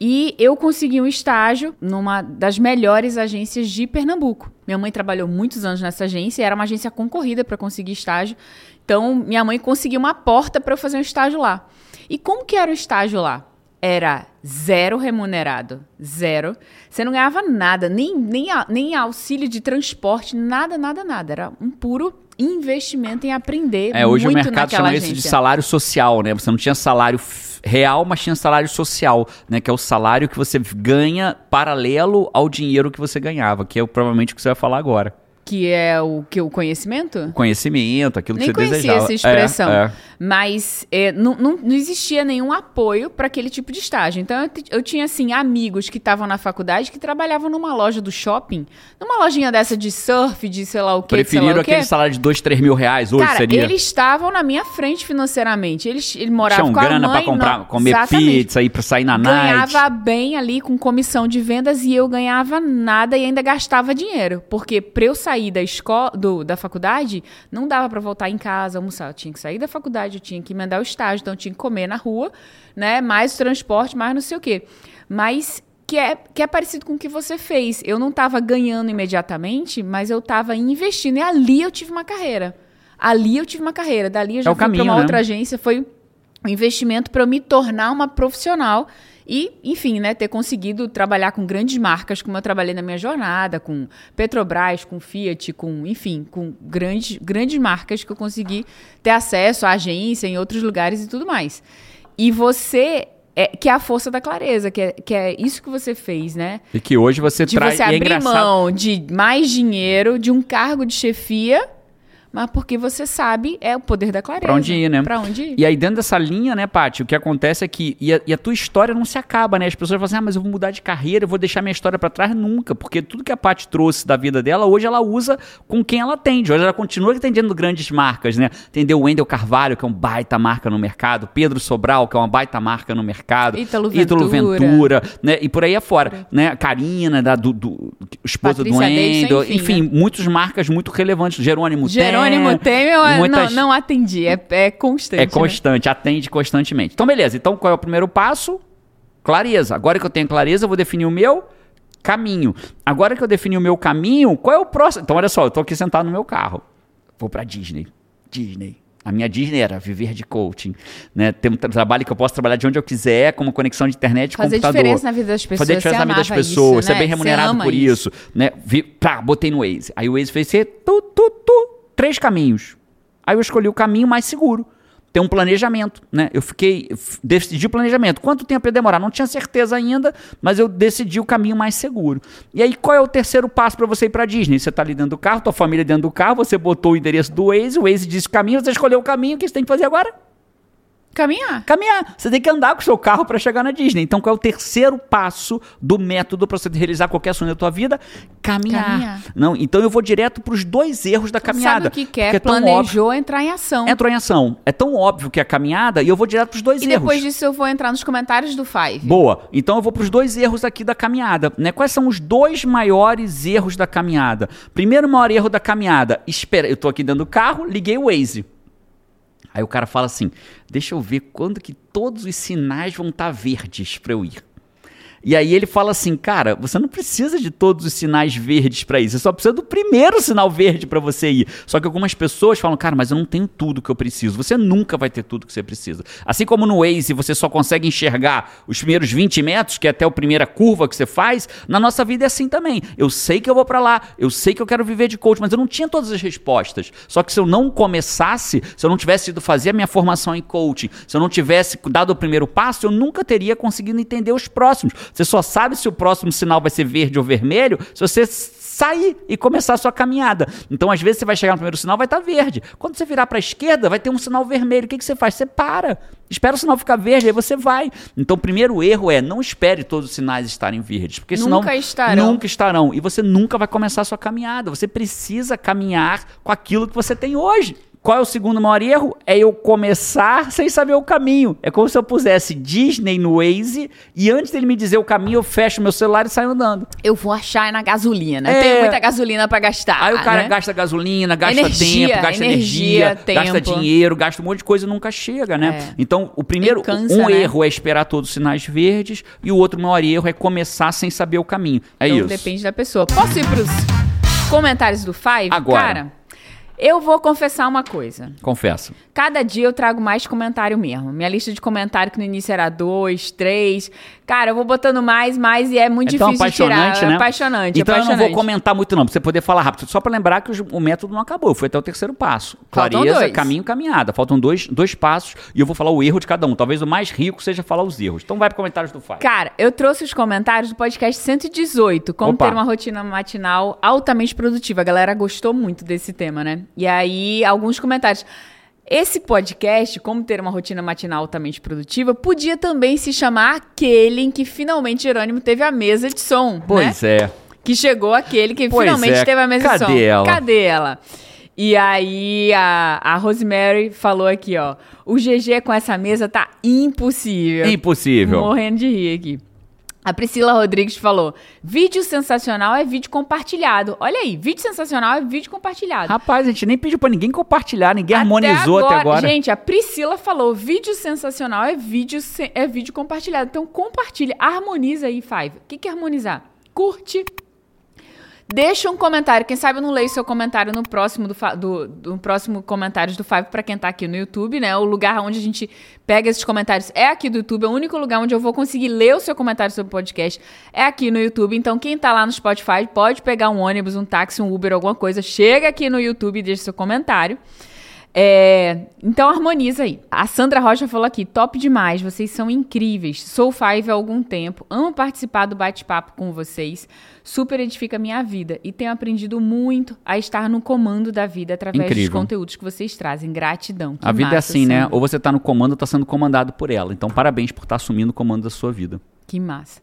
E eu consegui um estágio numa das melhores agências de Pernambuco. Minha mãe trabalhou muitos anos nessa agência, era uma agência concorrida para conseguir estágio. Então, minha mãe conseguiu uma porta para eu fazer um estágio lá. E como que era o estágio lá? era zero remunerado. Zero. Você não ganhava nada, nem, nem, nem auxílio de transporte, nada, nada, nada. Era um puro investimento em aprender. É, hoje o mercado chama isso de agência. salário social, né? Você não tinha salário real, mas tinha salário social, né? Que é o salário que você ganha paralelo ao dinheiro que você ganhava, que é provavelmente o que você vai falar agora. Que é o que o conhecimento? Conhecimento, aquilo que Nem você conhecia desejava. essa expressão. É, é. Mas é, não, não, não existia nenhum apoio para aquele tipo de estágio. Então eu, eu tinha, assim, amigos que estavam na faculdade que trabalhavam numa loja do shopping, numa lojinha dessa de surf, de sei lá o lá Preferiram aquele salário de 2, 3 mil reais hoje Cara, seria. eles estavam na minha frente financeiramente. Eles, ele morava Tinham com a grana mãe, pra comprar, não- comer Exatamente. pizza, ir pra sair na night. Ganhava bem ali com comissão de vendas e eu ganhava nada e ainda gastava dinheiro. Porque pra eu sair da escola, do, da faculdade, não dava pra voltar em casa, almoçar. Eu tinha que sair da faculdade, eu tinha que emendar o estágio, então eu tinha que comer na rua, né? Mais transporte, mais não sei o quê. Mas que é, que é parecido com o que você fez. Eu não tava ganhando imediatamente, mas eu tava investindo. E ali eu tive uma carreira. Ali eu tive uma carreira. Dali eu já É fui pra uma né? outra agência. Foi um investimento para eu me tornar uma profissional e, enfim, né, ter conseguido trabalhar com grandes marcas, como eu trabalhei na minha jornada, com Petrobras, com Fiat, com, enfim, com grandes, grandes marcas que eu consegui ter acesso à agência em outros lugares e tudo mais. E você, é, que é a força da clareza, que é, que é isso que você fez, né? E que hoje você De traz. você é abrir engraçado. mão de mais dinheiro, de um cargo de chefia, mas porque você sabe é o poder da clareza. Pra onde ir, né? Pra onde ir. E aí, dentro dessa linha, né, Paty, o que acontece é que. E a, e a tua história não se acaba, né? As pessoas falam assim, ah, mas eu vou mudar de carreira, eu vou deixar minha história pra trás. Nunca, porque tudo que a Paty trouxe da vida dela, hoje ela usa com quem ela atende. Hoje ela continua atendendo grandes marcas, né? Atendeu o Wendel Carvalho, que é um baita marca no mercado, Pedro Sobral, que é uma baita marca no mercado, Ítalo Ventura. Ventura, né? E por aí afora, né? Karina, da, do, do, esposa do Patrícia Davidson, Wendel, enfim, enfim, né? muitas marcas muito relevantes. Jerônimo Jerônimo Temer, eu muitas- não, não atendi. É, é constante. é né? constante, atende constantemente. Então, beleza. Então, qual é o primeiro passo? Clareza. Agora que eu tenho clareza, eu vou definir o meu caminho. Agora que eu defini o meu caminho, qual é o próximo? Então, olha só, eu tô aqui sentado no meu carro. Vou pra Disney. Disney. A minha Disney era viver de coaching, né? Ter um tra- trabalho que eu posso trabalhar de onde eu quiser, com uma conexão de internet Fazer computador. diferença na vida das pessoas. Fazer diferença na vida das pessoas, isso, ser né? bem Você remunerado por isso, né? Vi, pá, botei no Waze. Aí o Waze fez ser tu, tu, tu, três caminhos. Aí eu escolhi o caminho mais seguro. Tem um planejamento, né? Eu fiquei, decidi o planejamento. Quanto tempo ia demorar? Não tinha certeza ainda, mas eu decidi o caminho mais seguro. E aí, qual é o terceiro passo para você ir para Disney? Você tá ali dentro do carro, tua família dentro do carro, você botou o endereço do Waze, o Waze disse o caminho, você escolheu o caminho, o que você tem que fazer agora? Caminhar. Caminhar. Você tem que andar com o seu carro para chegar na Disney. Então, qual é o terceiro passo do método para você realizar qualquer sonho da tua vida? Caminhar. Caminhar. Não, então eu vou direto para os dois erros da caminhada. Sabe o que quer, Porque é tão óbvio- planejou entrar em ação. Entrou em ação. É tão óbvio que é a caminhada e eu vou direto para os dois E erros. depois disso eu vou entrar nos comentários do Five. Boa. Então eu vou para os dois erros aqui da caminhada. Né? Quais são os dois maiores erros da caminhada? Primeiro maior erro da caminhada. Espera, eu tô aqui dentro do carro, liguei o Waze. Aí o cara fala assim: deixa eu ver quando que todos os sinais vão estar verdes para eu ir. E aí ele fala assim, cara, você não precisa de todos os sinais verdes para ir, você só precisa do primeiro sinal verde para você ir. Só que algumas pessoas falam, cara, mas eu não tenho tudo que eu preciso. Você nunca vai ter tudo que você precisa. Assim como no Waze você só consegue enxergar os primeiros 20 metros, que é até a primeira curva que você faz, na nossa vida é assim também. Eu sei que eu vou para lá, eu sei que eu quero viver de coach, mas eu não tinha todas as respostas. Só que se eu não começasse, se eu não tivesse ido fazer a minha formação em coaching, se eu não tivesse dado o primeiro passo, eu nunca teria conseguido entender os próximos. Você só sabe se o próximo sinal vai ser verde ou vermelho se você sair e começar a sua caminhada. Então, às vezes, você vai chegar no primeiro sinal, vai estar verde. Quando você virar para a esquerda, vai ter um sinal vermelho. O que, que você faz? Você para. Espera o sinal ficar verde, aí você vai. Então, o primeiro erro é não espere todos os sinais estarem verdes. Porque senão Nunca estarão. nunca estarão. E você nunca vai começar a sua caminhada. Você precisa caminhar com aquilo que você tem hoje. Qual é o segundo maior erro? É eu começar sem saber o caminho. É como se eu pusesse Disney no Waze e antes dele me dizer o caminho, eu fecho meu celular e saio andando. Eu vou achar na gasolina. É. Tenho muita gasolina pra gastar. Aí o cara né? gasta gasolina, gasta Energia, tempo, gasta energia, energia, gasta tempo. dinheiro, gasta um monte de coisa e nunca chega, né? É. Então, o primeiro, cansa, um né? erro é esperar todos os sinais verdes e o outro maior erro é começar sem saber o caminho. É então isso. depende da pessoa. Posso ir pros comentários do Five? Agora. Cara, Eu vou confessar uma coisa. Confesso. Cada dia eu trago mais comentário mesmo. Minha lista de comentário que no início era dois, três. Cara, eu vou botando mais, mais e é muito É tão difícil de tirar. apaixonante, né? É apaixonante, Então eu não apaixonante. vou comentar muito não, pra você poder falar rápido. Só pra lembrar que o método não acabou, foi até o terceiro passo. Faltam Clareza, dois. caminho, caminhada. Faltam dois, dois passos e eu vou falar o erro de cada um. Talvez o mais rico seja falar os erros. Então vai pro comentários do Fábio. Cara, eu trouxe os comentários do podcast 118, como Opa. ter uma rotina matinal altamente produtiva. A galera gostou muito desse tema, né? E aí, alguns comentários. Esse podcast, como ter uma rotina matinal altamente produtiva, podia também se chamar aquele em que finalmente Jerônimo teve a mesa de som, né? Pois é. Que chegou aquele que Pois finalmente é. teve a mesa de som. Cadê ela? Cadê ela? E aí a, a Rosemary falou aqui, ó. O GG com essa mesa tá impossível. Impossível. Morrendo de rir aqui. A Priscila Rodrigues falou: vídeo sensacional é vídeo compartilhado. Olha aí, vídeo sensacional é vídeo compartilhado. Rapaz, a gente nem pediu pra ninguém compartilhar, ninguém harmonizou até agora. Gente, a Priscila falou: vídeo sensacional é vídeo, é vídeo compartilhado. Então compartilha, harmoniza aí, Five. O que, que é harmonizar? Curte. Deixa um comentário. Quem sabe eu não leio seu comentário no próximo do, do, do próximo comentários do Five pra quem tá aqui no YouTube, né? O lugar onde a gente pega esses comentários é aqui do YouTube. É o único lugar onde eu vou conseguir ler o seu comentário sobre o podcast é aqui no YouTube. Então, quem tá lá no Spotify pode pegar um ônibus, um táxi, um Uber, alguma coisa. Chega aqui no YouTube e deixa seu comentário. É, então harmoniza aí. A Sandra Rocha falou aqui: top demais, vocês são incríveis. Sou Five há algum tempo, amo participar do bate-papo com vocês. Super edifica a minha vida e tenho aprendido muito a estar no comando da vida através dos Incrível. conteúdos que vocês trazem. Gratidão. A vida é massa, assim, né? Sandra. Ou você tá no comando ou tá sendo comandado por ela. Então parabéns por estar assumindo o comando da sua vida. Que massa.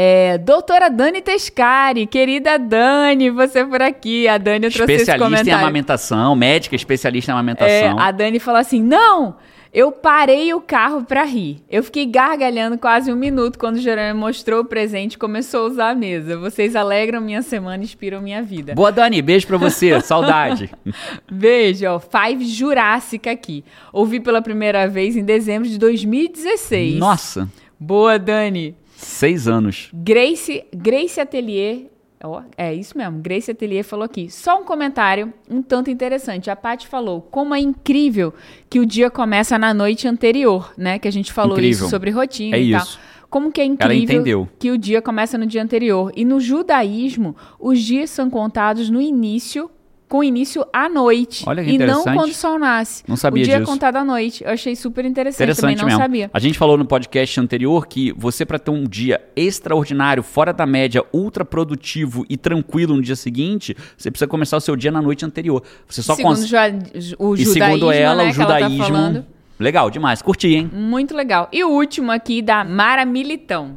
É, doutora Dani Tescari, querida Dani, você por aqui. A Dani trouxe esse Especialista em comentário. amamentação, médica especialista em É, amamentação. a Dani falou assim: não, eu parei o carro pra rir. Eu fiquei gargalhando quase um minuto quando o Jerônimo mostrou o presente e começou a usar a mesa. Vocês alegram minha semana e inspiram minha vida. Boa, Dani. Beijo pra você. Saudade. Beijo, ó. Five Jurássica aqui. Ouvi pela primeira vez em dezembro de 2016. Nossa, Boa, Dani. Seis anos. Grace, Grace Atelier. ó, é isso mesmo, Grace Atelier falou aqui. Só um comentário um tanto interessante. A Paty falou como é incrível que o dia começa na noite anterior, né? Que a gente falou Incrível. isso sobre rotina É e isso. tal. Como que é incrível que o dia começa no dia anterior. E no judaísmo, os dias são contados no início, com início à noite. Olha que e não interessante. quando o sol nasce. Não sabia O dia disso. é contado à noite. Eu achei super interessante, Interessante também não mesmo. sabia. A gente falou no podcast anterior que você, para ter um dia extraordinário, fora da média, ultra produtivo e tranquilo no dia seguinte, você precisa começar o seu dia na noite anterior. Você só segundo ju- o E judaísmo, segundo ela, né, o que ela tá judaísmo. Legal, demais. Curti, hein? Muito legal. E o último aqui da Mara Militão.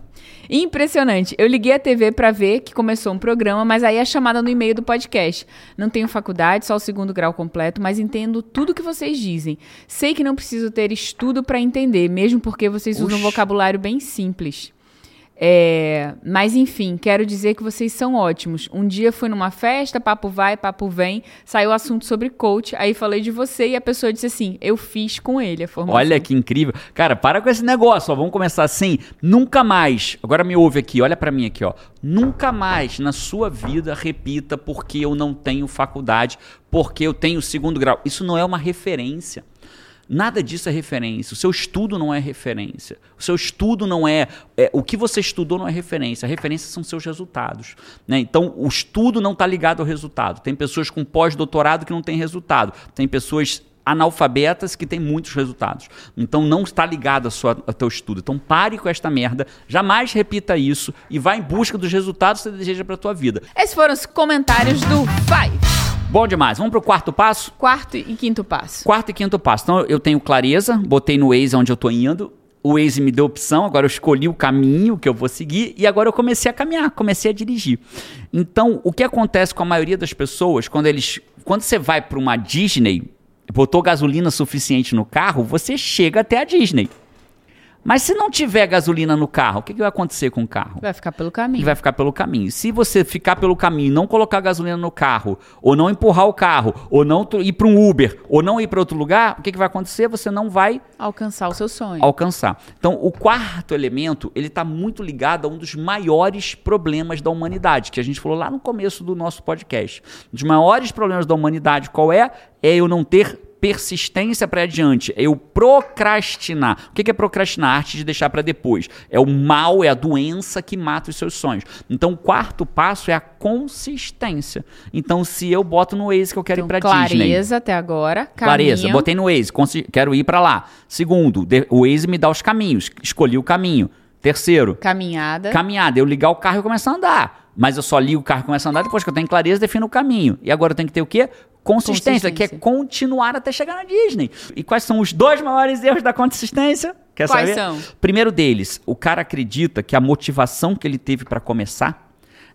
Impressionante. Eu liguei a TV pra ver que começou um programa, mas aí a chamada no e-mail do podcast. Não tenho faculdade, só o segundo grau completo, mas entendo tudo que vocês dizem. Sei que não preciso ter estudo pra entender, mesmo porque vocês usam Oxi. vocabulário bem simples. É, mas enfim, quero dizer que vocês são ótimos. Um dia fui numa festa, papo vai, papo vem, saiu o assunto sobre coach, aí falei de você e a pessoa disse assim: eu fiz com ele a formação. Olha que incrível. Cara, para com esse negócio, ó. Vamos começar assim. Nunca mais. Agora me ouve aqui, olha pra mim aqui, ó. Nunca mais na sua vida repita porque eu não tenho faculdade, porque eu tenho segundo grau. Isso não é uma referência. Nada disso é referência. O seu estudo não é referência. O seu estudo não é, é, O que você estudou não é referência. A referência são seus resultados. Né? Então, o estudo não está ligado ao resultado. Tem pessoas com pós-doutorado que não têm resultado. Tem pessoas analfabetas que têm muitos resultados. Então, não está ligado sua, ao teu estudo. Então, pare com esta merda. Jamais repita isso e vá em busca dos resultados que você deseja para a tua vida. Esses foram os comentários do Five. Bom demais. Vamos para o quarto passo? Quarto e quinto passo. Quarto e quinto passo. Então eu tenho clareza, botei no Waze onde eu tô indo. O Waze me deu opção, agora eu escolhi o caminho que eu vou seguir e agora eu comecei a caminhar, comecei a dirigir. Então, o que acontece com a maioria das pessoas quando eles, quando você vai para uma Disney, botou gasolina suficiente no carro, você chega até a Disney. Mas se não tiver gasolina no carro, o que, que vai acontecer com o carro? Vai ficar pelo caminho. vai ficar pelo caminho. Se você ficar pelo caminho, e não colocar gasolina no carro, ou não empurrar o carro, ou não ir para um Uber, ou não ir para outro lugar, o que, que vai acontecer? Você não vai Alcançar o seu sonho. alcançar. Então, o quarto elemento, ele está muito ligado a um dos maiores problemas da humanidade, que a gente falou lá no começo do nosso podcast. Um dos maiores problemas da humanidade, qual é? É eu não ter persistência para adiante, é eu procrastinar. O que é procrastinar? A arte de deixar para depois. É o mal, é a doença que mata os seus sonhos. Então, o quarto passo é a consistência. Então, se eu boto no Waze que eu quero Então, ir para Disney, clareza até agora. Clareza, caminho. botei no Waze, quero ir pra lá. Segundo, o Waze me dá os caminhos, escolhi o caminho. Terceiro, Caminhada. caminhada, eu ligar o carro e começar a andar. Mas eu só ligo o carro começo a andar depois que eu tenho clareza, defino o caminho. E agora eu tenho que ter o quê? Consistência, que é Consistência. continuar até chegar na Disney. E quais são os dois maiores erros da consistência? Quer Quais saber? são? Primeiro deles, o cara acredita que a motivação que ele teve pra começar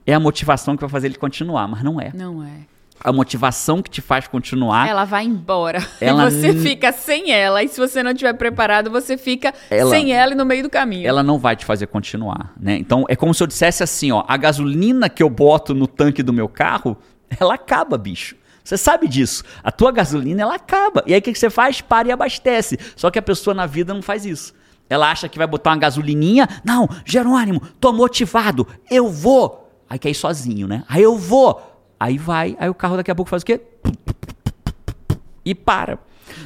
é a motivação que vai fazer ele continuar, mas não é. Não é. A motivação que te faz continuar Ela vai embora. Ela e você fica sem ela. E se você não estiver preparado, você fica Ela- sem ela e no meio do caminho. ela não vai te fazer continuar, né? Então é como se eu dissesse assim, ó, a gasolina que eu boto no tanque do meu carro, ela acaba, bicho. Você sabe disso. A tua gasolina ela acaba. E aí o que que você faz? Para e abastece. Só que a pessoa na vida não faz isso. Ela acha que vai botar uma gasolininha. Não, Jerônimo, tô motivado. Eu vou. Aí quer ir sozinho, né? Aí eu vou. Aí vai. Aí o carro daqui a pouco faz o quê? e para.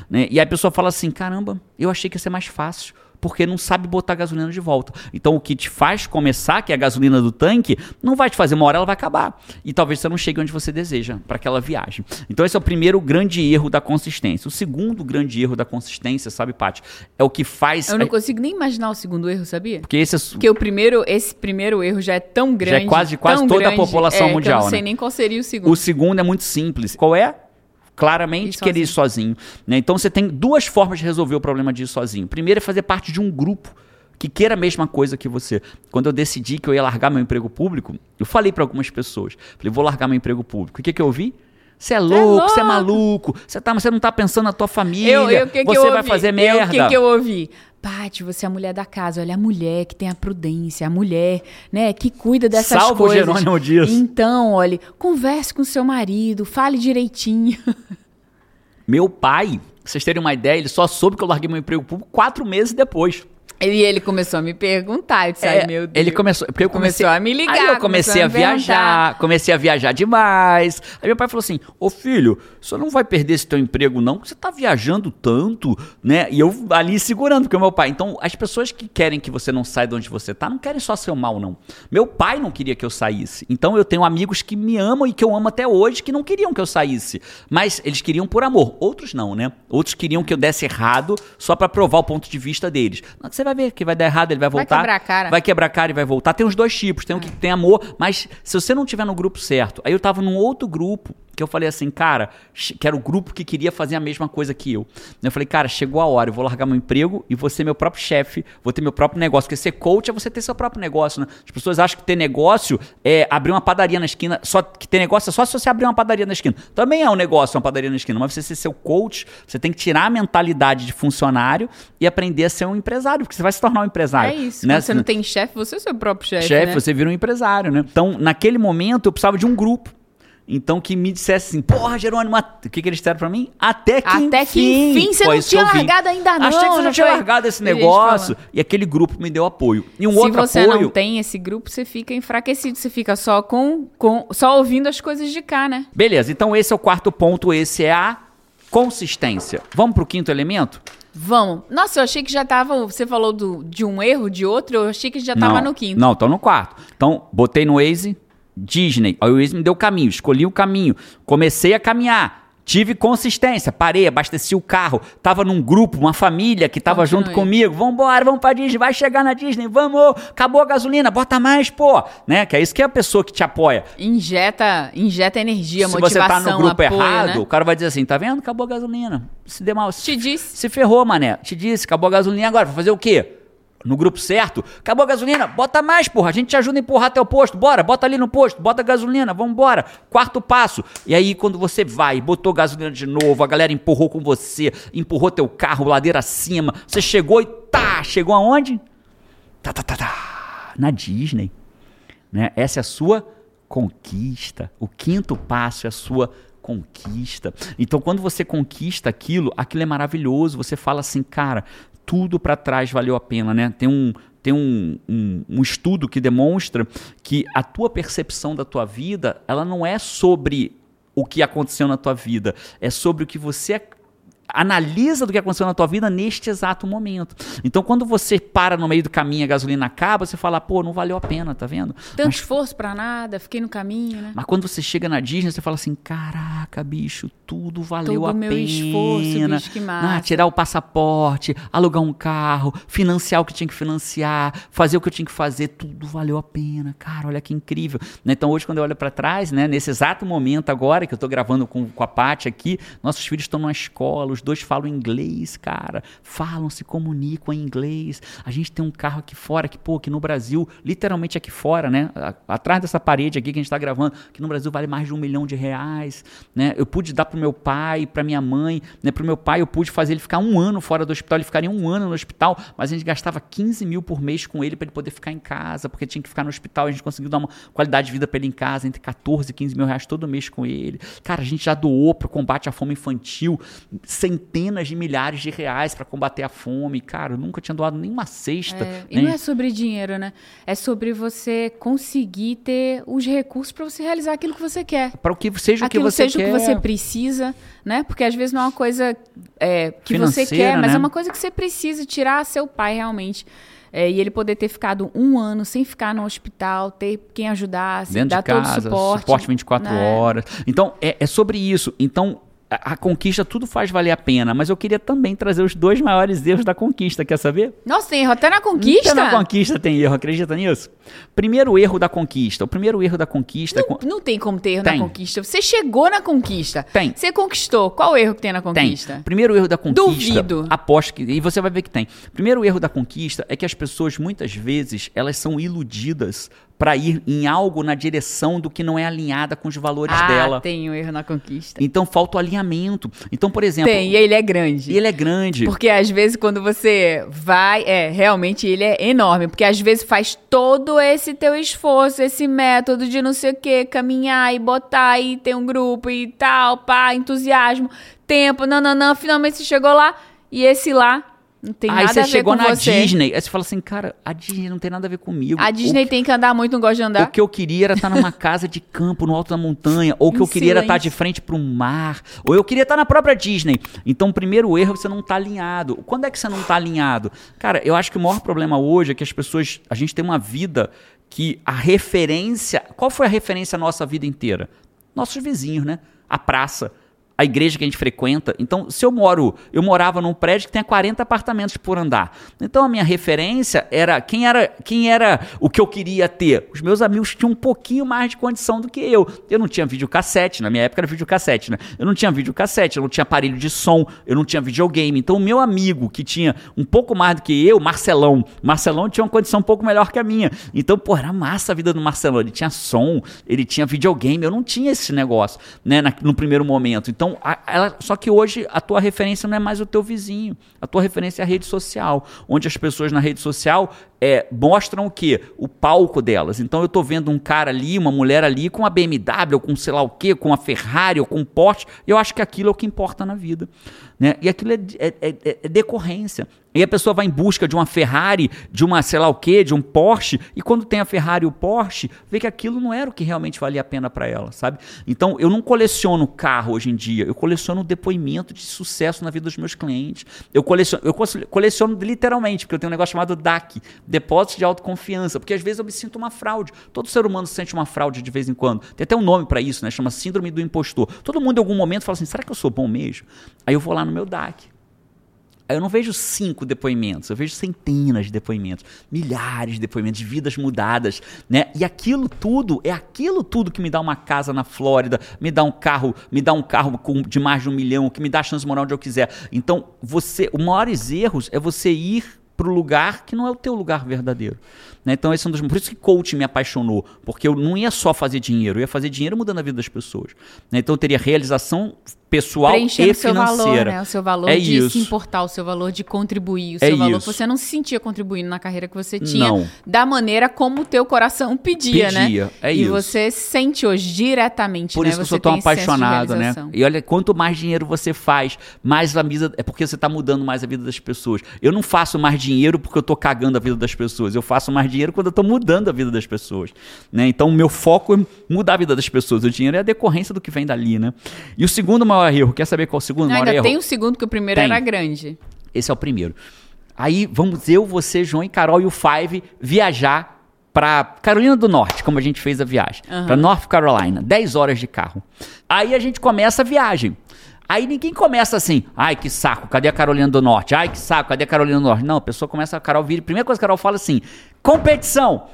Né? E aí a pessoa fala assim: caramba, eu achei que ia ser mais fácil. Porque não sabe botar a gasolina de volta. Então o que te faz começar, que é a gasolina do tanque, não vai te fazer uma hora, ela vai acabar. E talvez você não chegue onde você deseja para aquela viagem. Então esse é o primeiro grande erro da consistência. O segundo grande erro da consistência, sabe, Paty? É o que faz. Eu não consigo nem imaginar o segundo erro, sabia? Porque esse é. Porque o primeiro, esse primeiro erro já é tão grande. quase- quase tão toda a grande, população é, mundial, Eu não sei né? nem qual seria o segundo. O segundo é muito simples. Qual é? Claramente querer ir sozinho. né? Então você tem duas formas de resolver o problema de ir sozinho. Primeiro é fazer parte de um grupo que queira a mesma coisa que você. Quando eu decidi que eu ia largar meu emprego público, eu falei para algumas pessoas, falei, vou largar meu emprego público. O que, que eu ouvi? Você é louco, você é, louco. maluco, você tá, não tá pensando na tua família, Eu, eu, o que você eu vai ouvi? fazer merda. O que, que eu ouvi? Paty, você é a mulher da casa. Olha, a mulher que tem a prudência, a mulher, né, que cuida dessas Salva o coisas. Jerônimo disso. Então, olha, converse com seu marido, fale direitinho. Meu pai, pra vocês terem uma ideia, ele só soube que eu larguei meu emprego público quatro meses depois. E ele começou a me perguntar. Eu disse, ai, É, meu Deus. Ele começou, porque eu comecei, Começou a me ligar, Aí eu comecei a, a viajar, comecei a viajar demais. Aí meu pai falou assim: "Ô filho, você não vai perder esse teu emprego não, porque você tá viajando tanto, né?" E eu ali segurando porque o meu pai. Então, as pessoas que querem que você não saia de onde você tá, não querem só seu mal não. Meu pai não queria que eu saísse. Então eu tenho amigos que me amam e que eu amo até hoje que não queriam que eu saísse, mas eles queriam por amor. Outros não, né? Outros queriam que eu desse errado só pra provar o ponto de vista deles. Mas Você vai ver que vai dar errado, ele vai Vai voltar. quebrar a cara. Vai quebrar a cara e vai voltar. Tem os dois tipos. Tem um que tem amor, mas se você não tiver no grupo certo. Aí eu tava num outro grupo que eu falei assim, cara, que era o grupo que queria fazer a mesma coisa que eu. Eu falei, cara, chegou a hora, eu vou largar meu emprego e vou ser meu próprio chefe, vou ter meu próprio negócio. Porque ser coach é você ter seu próprio negócio, né? As pessoas acham que ter negócio é abrir uma padaria na esquina. Só que ter negócio é só se você abrir uma padaria na esquina. Também é um negócio, uma padaria na esquina. Mas você ser seu coach, você tem que tirar a mentalidade de funcionário e aprender a ser um empresário, porque você vai se tornar um empresário. É isso. né? Quando você não tem chefe, você é o seu próprio chefe. chefe, né? você vira um empresário, né? Então, naquele momento, eu precisava de um grupo. Então, que me dissesse assim, porra, Jerônimo, o que, que eles disseram pra mim? Até que Até enfim. que enfim, você não tinha largado ainda não, Achei que você não tinha foi? largado esse negócio. E aquele grupo me deu apoio. E um Se outro você apoio... não tem esse grupo, você fica enfraquecido. Você fica só com, com só ouvindo as coisas de cá, né? Beleza, então esse é o quarto ponto, esse é a consistência. Vamos pro quinto elemento? Vamos. Nossa, eu achei que já tava. Você falou do, de um erro, de outro, eu achei que já tava não, no quinto. Não, tô no quarto. Então, botei no Waze, Disney. Aí o Waze me deu o caminho, escolhi o caminho. Comecei a caminhar. Tive consistência, parei, abasteci o carro. Tava num grupo, uma família que tava Continue. junto comigo. Vambora, vamos pra Disney, vai chegar na Disney, vamos. Acabou a gasolina, bota mais, pô. Né? Que é isso que é a pessoa que te apoia. Injeta, injeta energia, Se você motivação, tá no grupo apoio, errado, né? o cara vai dizer assim, tá vendo? Acabou a gasolina. Se deu mal. Te disse. Se ferrou, mané. Te disse, acabou a gasolina agora. Vai fazer o quê? No grupo certo, acabou a gasolina, bota mais, porra, a gente te ajuda a empurrar até o posto, bora, bota ali no posto, bota gasolina, vamos embora. Quarto passo. E aí quando você vai, botou gasolina de novo, a galera empurrou com você, empurrou teu carro ladeira acima, você chegou e tá, chegou aonde? Tá, tá, tá, tá, na Disney. Né? Essa é a sua conquista. O quinto passo é a sua conquista. Então, quando você conquista aquilo, aquilo é maravilhoso. Você fala assim, cara, tudo para trás valeu a pena, né? Tem um tem um, um, um, estudo que demonstra que a tua percepção da tua vida ela não é sobre o que aconteceu na tua vida, é sobre o que você analisa do que aconteceu na tua vida neste exato momento. Então, quando você para no meio do caminho, a gasolina acaba, você fala, pô, não valeu a pena, tá vendo? Tanto Mas, esforço para nada, fiquei no caminho, né? Mas quando você chega na Disney, você fala assim, caraca, bicho, tudo valeu Todo a meu pena. esforço, bicho, que massa. Ah, tirar o passaporte, alugar um carro, financiar o que tinha que financiar, fazer o que eu tinha que fazer, tudo valeu a pena. Cara, olha que incrível. Né? Então, hoje, quando eu olho para trás, né, nesse exato momento agora, que eu tô gravando com, com a Paty aqui, nossos filhos estão numa escola, os dois falam inglês, cara. Falam, se comunicam em inglês. A gente tem um carro aqui fora, que, pô, aqui no Brasil, literalmente aqui fora, né? Atrás dessa parede aqui que a gente está gravando, que no Brasil vale mais de um milhão de reais, né? Eu pude dar pro meu pai, pra minha mãe, né? Pro meu pai eu pude fazer ele ficar um ano fora do hospital, ele ficaria um ano no hospital, mas a gente gastava 15 mil por mês com ele para ele poder ficar em casa, porque tinha que ficar no hospital, a gente conseguiu dar uma qualidade de vida para ele em casa, entre 14 e 15 mil reais todo mês com ele. Cara, a gente já doou pro combate à fome infantil centenas centenas de milhares de reais para combater a fome. Cara, eu nunca tinha doado nenhuma cesta. É, e não é sobre dinheiro, né? É sobre você conseguir ter os recursos para você realizar aquilo que você quer. Para o que seja aquilo o que você seja quer. o que você precisa, né? Porque às vezes não é uma coisa é, que você quer, mas né? é uma coisa que você precisa tirar seu pai realmente. É, e ele poder ter ficado um ano sem ficar no hospital, ter quem ajudasse, Dentro dar de casa, todo o suporte. Suporte 24 né? horas. Então, é, é sobre isso. Então, a, conquista tudo faz valer a pena, mas eu queria também trazer os dois maiores erros da conquista, quer saber? Nossa, tem erro até na conquista? Até na conquista tem erro, acredita nisso? Primeiro erro da conquista. O primeiro erro da conquista... Não, é... não tem como ter erro tem. na conquista. Você chegou na conquista. Tem. Você conquistou. Qual o erro que tem na conquista? Tem. Primeiro erro da conquista... Duvido. Aposto que... E você vai ver que tem. Primeiro erro da conquista é que as pessoas, muitas vezes, elas são iludidas para ir em algo na direção do que não é alinhada com os valores ah, dela. tem um erro na conquista. Então falta o alinhamento. Então, por exemplo. Tem, e ele é grande. E ele é grande. Porque às vezes quando você vai, é, realmente ele é enorme. Porque às vezes faz todo esse teu esforço, esse método de não sei o que, caminhar e botar e ter um grupo e tal, pá, entusiasmo, tempo, não, não, não. Finalmente você chegou lá e esse lá não tem aí nada você a ver chegou com na você. Disney, aí você fala assim, cara, a Disney não tem nada a ver comigo. A Disney o, tem que andar muito, não gosta de o andar. que eu queria era estar numa casa de campo, no alto da montanha, ou o que eu queria era estar de frente para um mar, ou eu queria estar na própria Disney. Então, o primeiro erro é você não estar alinhado. Quando é que você não está alinhado? Cara, eu acho que o maior problema hoje é que as pessoas, a gente tem uma vida que a referência, qual foi a referência à nossa vida inteira? Nossos vizinhos, né? A praça a igreja que a gente frequenta. Então, se eu moro, eu morava num prédio que tem 40 apartamentos por andar. Então, a minha referência era quem era, quem era o que eu queria ter. Os meus amigos tinham um pouquinho mais de condição do que eu. Eu não tinha videocassete, na minha época era videocassete, né? Eu não tinha videocassete, eu não tinha aparelho de som, eu não tinha videogame. Então, o meu amigo que tinha um pouco mais do que eu, Marcelão, Marcelão tinha uma condição um pouco melhor que a minha. Então, pô, era massa a vida do Marcelão. Ele tinha som, ele tinha videogame, eu não tinha esse negócio, né, no primeiro momento. Então, a- ela- só que hoje a tua referência não é mais o teu vizinho. A tua referência é a rede social, onde as pessoas na rede social é, mostram o quê? O palco delas. Então eu tô vendo um cara ali, uma mulher ali com uma BMW, ou com sei lá o quê, com uma Ferrari, ou com um Porsche. Eu acho que aquilo é o que importa na vida. Né? E aquilo é, é- é- é decorrência. E a pessoa vai em busca de uma Ferrari, de uma sei lá o quê, de um Porsche, e quando tem a Ferrari e o Porsche, vê que aquilo não era o que realmente valia a pena para ela, sabe? Então eu não coleciono carro hoje em dia, eu coleciono depoimento de sucesso na vida dos meus clientes. Eu coleciono, eu cole- coleciono literalmente, porque eu tenho um negócio chamado DAC, Depósito de Autoconfiança, porque às vezes eu me sinto uma fraude. Todo ser humano se sente uma fraude de vez em quando. Tem até um nome para isso, né? Chama Síndrome do Impostor. Todo mundo em algum momento fala assim: será que eu sou bom mesmo? Aí eu vou lá no meu DAC. Eu não vejo cinco depoimentos, eu vejo centenas de depoimentos, milhares de depoimentos, de vidas mudadas, né? E aquilo tudo, é aquilo tudo que me dá uma casa na Flórida, me dá um carro, me dá um carro com, de mais de um milhão, que me dá a chance de morar onde eu quiser. Então, você, os maiores erros é você ir pro lugar que não é o teu lugar verdadeiro. Né? Então, esse é um dos. Por isso que coaching me apaixonou. Porque eu não ia só fazer dinheiro, eu ia fazer dinheiro mudando a vida das pessoas. Né? Então, eu teria realização pessoal Preenchendo e o seu financeira. valor, né? O seu valor É de isso. se importar, o seu valor de contribuir, o É seu valor isso. você não se sentia contribuindo na carreira que você tinha, Não. da maneira como o teu coração pedia, né? Pedia, é e isso. você sente hoje diretamente, Por né? isso que eu Você sou tão apaixonado, né? E olha, quanto mais dinheiro você faz, mais a vida. É porque você tá mudando mais a vida das pessoas. Eu não faço mais dinheiro porque eu tô cagando a vida das pessoas. Eu faço mais dinheiro quando eu tô mudando a vida das pessoas. Né? Então, o meu foco é mudar a vida das pessoas. O dinheiro é a decorrência do que vem dali, né? E o segundo maior erro, quer saber qual é o segundo Não, maior ainda erro? tem o segundo, que o primeiro Tem. era grande. Esse é o primeiro. Aí vamos eu, você, João e Carol e o Five viajar pra Carolina do Norte, como a gente fez a viagem. Pra North Carolina, 10 horas de carro. Aí a gente começa a viagem. Aí ninguém começa assim, ai que saco, cadê a Carolina do Norte? Ai que saco, cadê a Carolina do Norte? Não, a pessoa começa, a Carol vira, primeira coisa que a Carol fala assim, competição,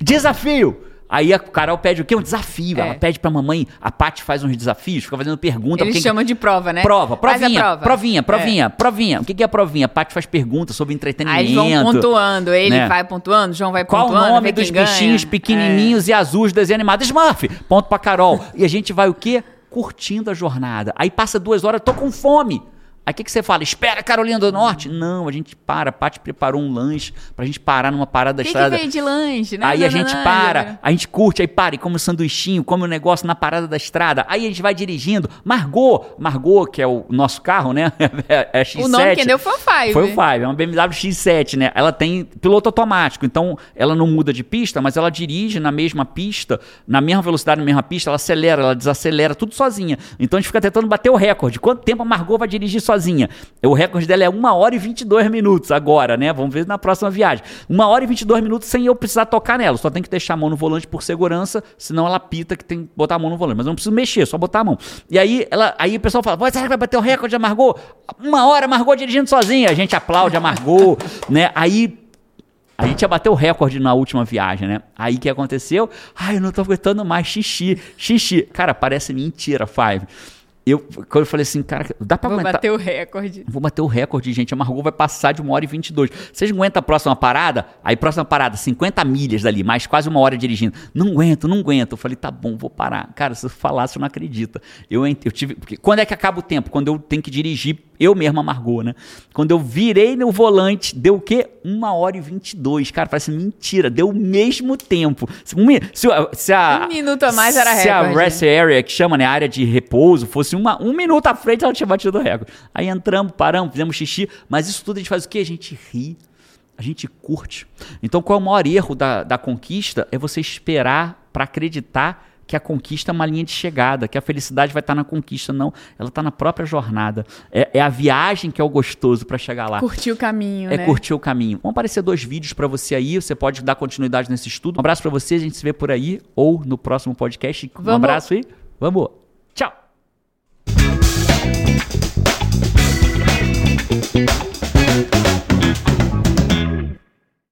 desafio. Aí a Carol pede o quê? Um desafio. É. Ela pede pra mamãe, a Paty faz uns desafios, fica fazendo pergunta. Eles quem- chamam de prova, né? Prova, a provinha, prova. provinha, É. provinha, provinha. O que é a provinha? A Paty faz perguntas sobre entretenimento. Aí vão pontuando, ele né? vai pontuando, João vai Qual o pontuando. nome vê dos quem ganha. bichinhos É. pequenininhos e azuis do desenho animado? Smurf! Ponto pra Carol. E a gente vai o quê? Curtindo a jornada. Aí passa duas horas, tô com fome. Aí o que, que você fala? Espera, Carolina do Norte? Não, a gente para. A Paty preparou um lanche pra gente parar numa parada da que, que estrada. veio de lanche, né? Aí a Não, gente não, para, a gente curte, aí para e come um sanduichinho, come um negócio na parada da estrada. Aí a gente vai dirigindo. Margot, Margot, que é o nosso carro, né? É a X7. O nome que deu foi o Five. Foi o Five, é uma BMW X7, né? Ela tem piloto automático, então ela não muda de pista, mas ela dirige na mesma pista, na mesma velocidade, na mesma pista, ela acelera, ela desacelera, tudo sozinha. Então a gente fica tentando bater o recorde. Quanto tempo a Margot vai dirigir sozinha? O recorde dela é 1 hora e 22 minutos agora, né? Vamos ver na próxima viagem. 1 hora e 22 minutos sem eu precisar tocar nela. Só tem que deixar a mão no volante por segurança, senão ela pita que tem que botar a mão no volante. Mas eu não preciso mexer, só botar a mão. E aí, ela, aí o pessoal fala: "Vai, será que vai bater o recorde a Margot? Uma hora a Margot dirigindo sozinha. A gente aplaude a Margot, né? Aí a gente ia bater o recorde na última viagem, né? Aí que aconteceu? Ai, eu não tô aguentando mais, xixi, xixi. Cara, parece mentira, Five. Eu, quando eu falei assim, cara, dá pra Vou aguentar. bater o recorde. Vou bater o recorde, gente. A Margot vai passar de 1 hora e 22. Vocês aguentam a próxima parada? Aí, próxima parada, 50 milhas dali, mais quase uma hora dirigindo. Não aguento, não aguento. Eu falei, tá bom, vou parar. Cara, se eu falar, você não acredita. Eu, eu tive. Porque quando é que acaba o tempo? Quando eu tenho que dirigir eu mesmo a Margot, né? Quando eu virei no volante, deu o quê? 1 hora e 22. Cara, parece mentira. Deu o mesmo tempo. Se, um se, se a, Um minuto a mais era Se a recorde. rest area, que chama, né? A área de repouso, fosse uma, um minuto à frente, ela tinha batido o recorde. Aí entramos, paramos, fizemos xixi, mas isso tudo a gente faz o quê? A gente ri, a gente curte. Então, qual é o maior erro da, da conquista? É você esperar para acreditar que a conquista é uma linha de chegada, que a felicidade vai estar na conquista. Não, ela está na própria jornada. É, é a viagem que é o gostoso para chegar lá. Curtir o caminho, É né? curtir o caminho. Vão aparecer dois vídeos para você aí, você pode dar continuidade nesse estudo. Um abraço para você, a gente se vê por aí ou no próximo podcast. Um Vamos. abraço e vamos. Tchau. Thank you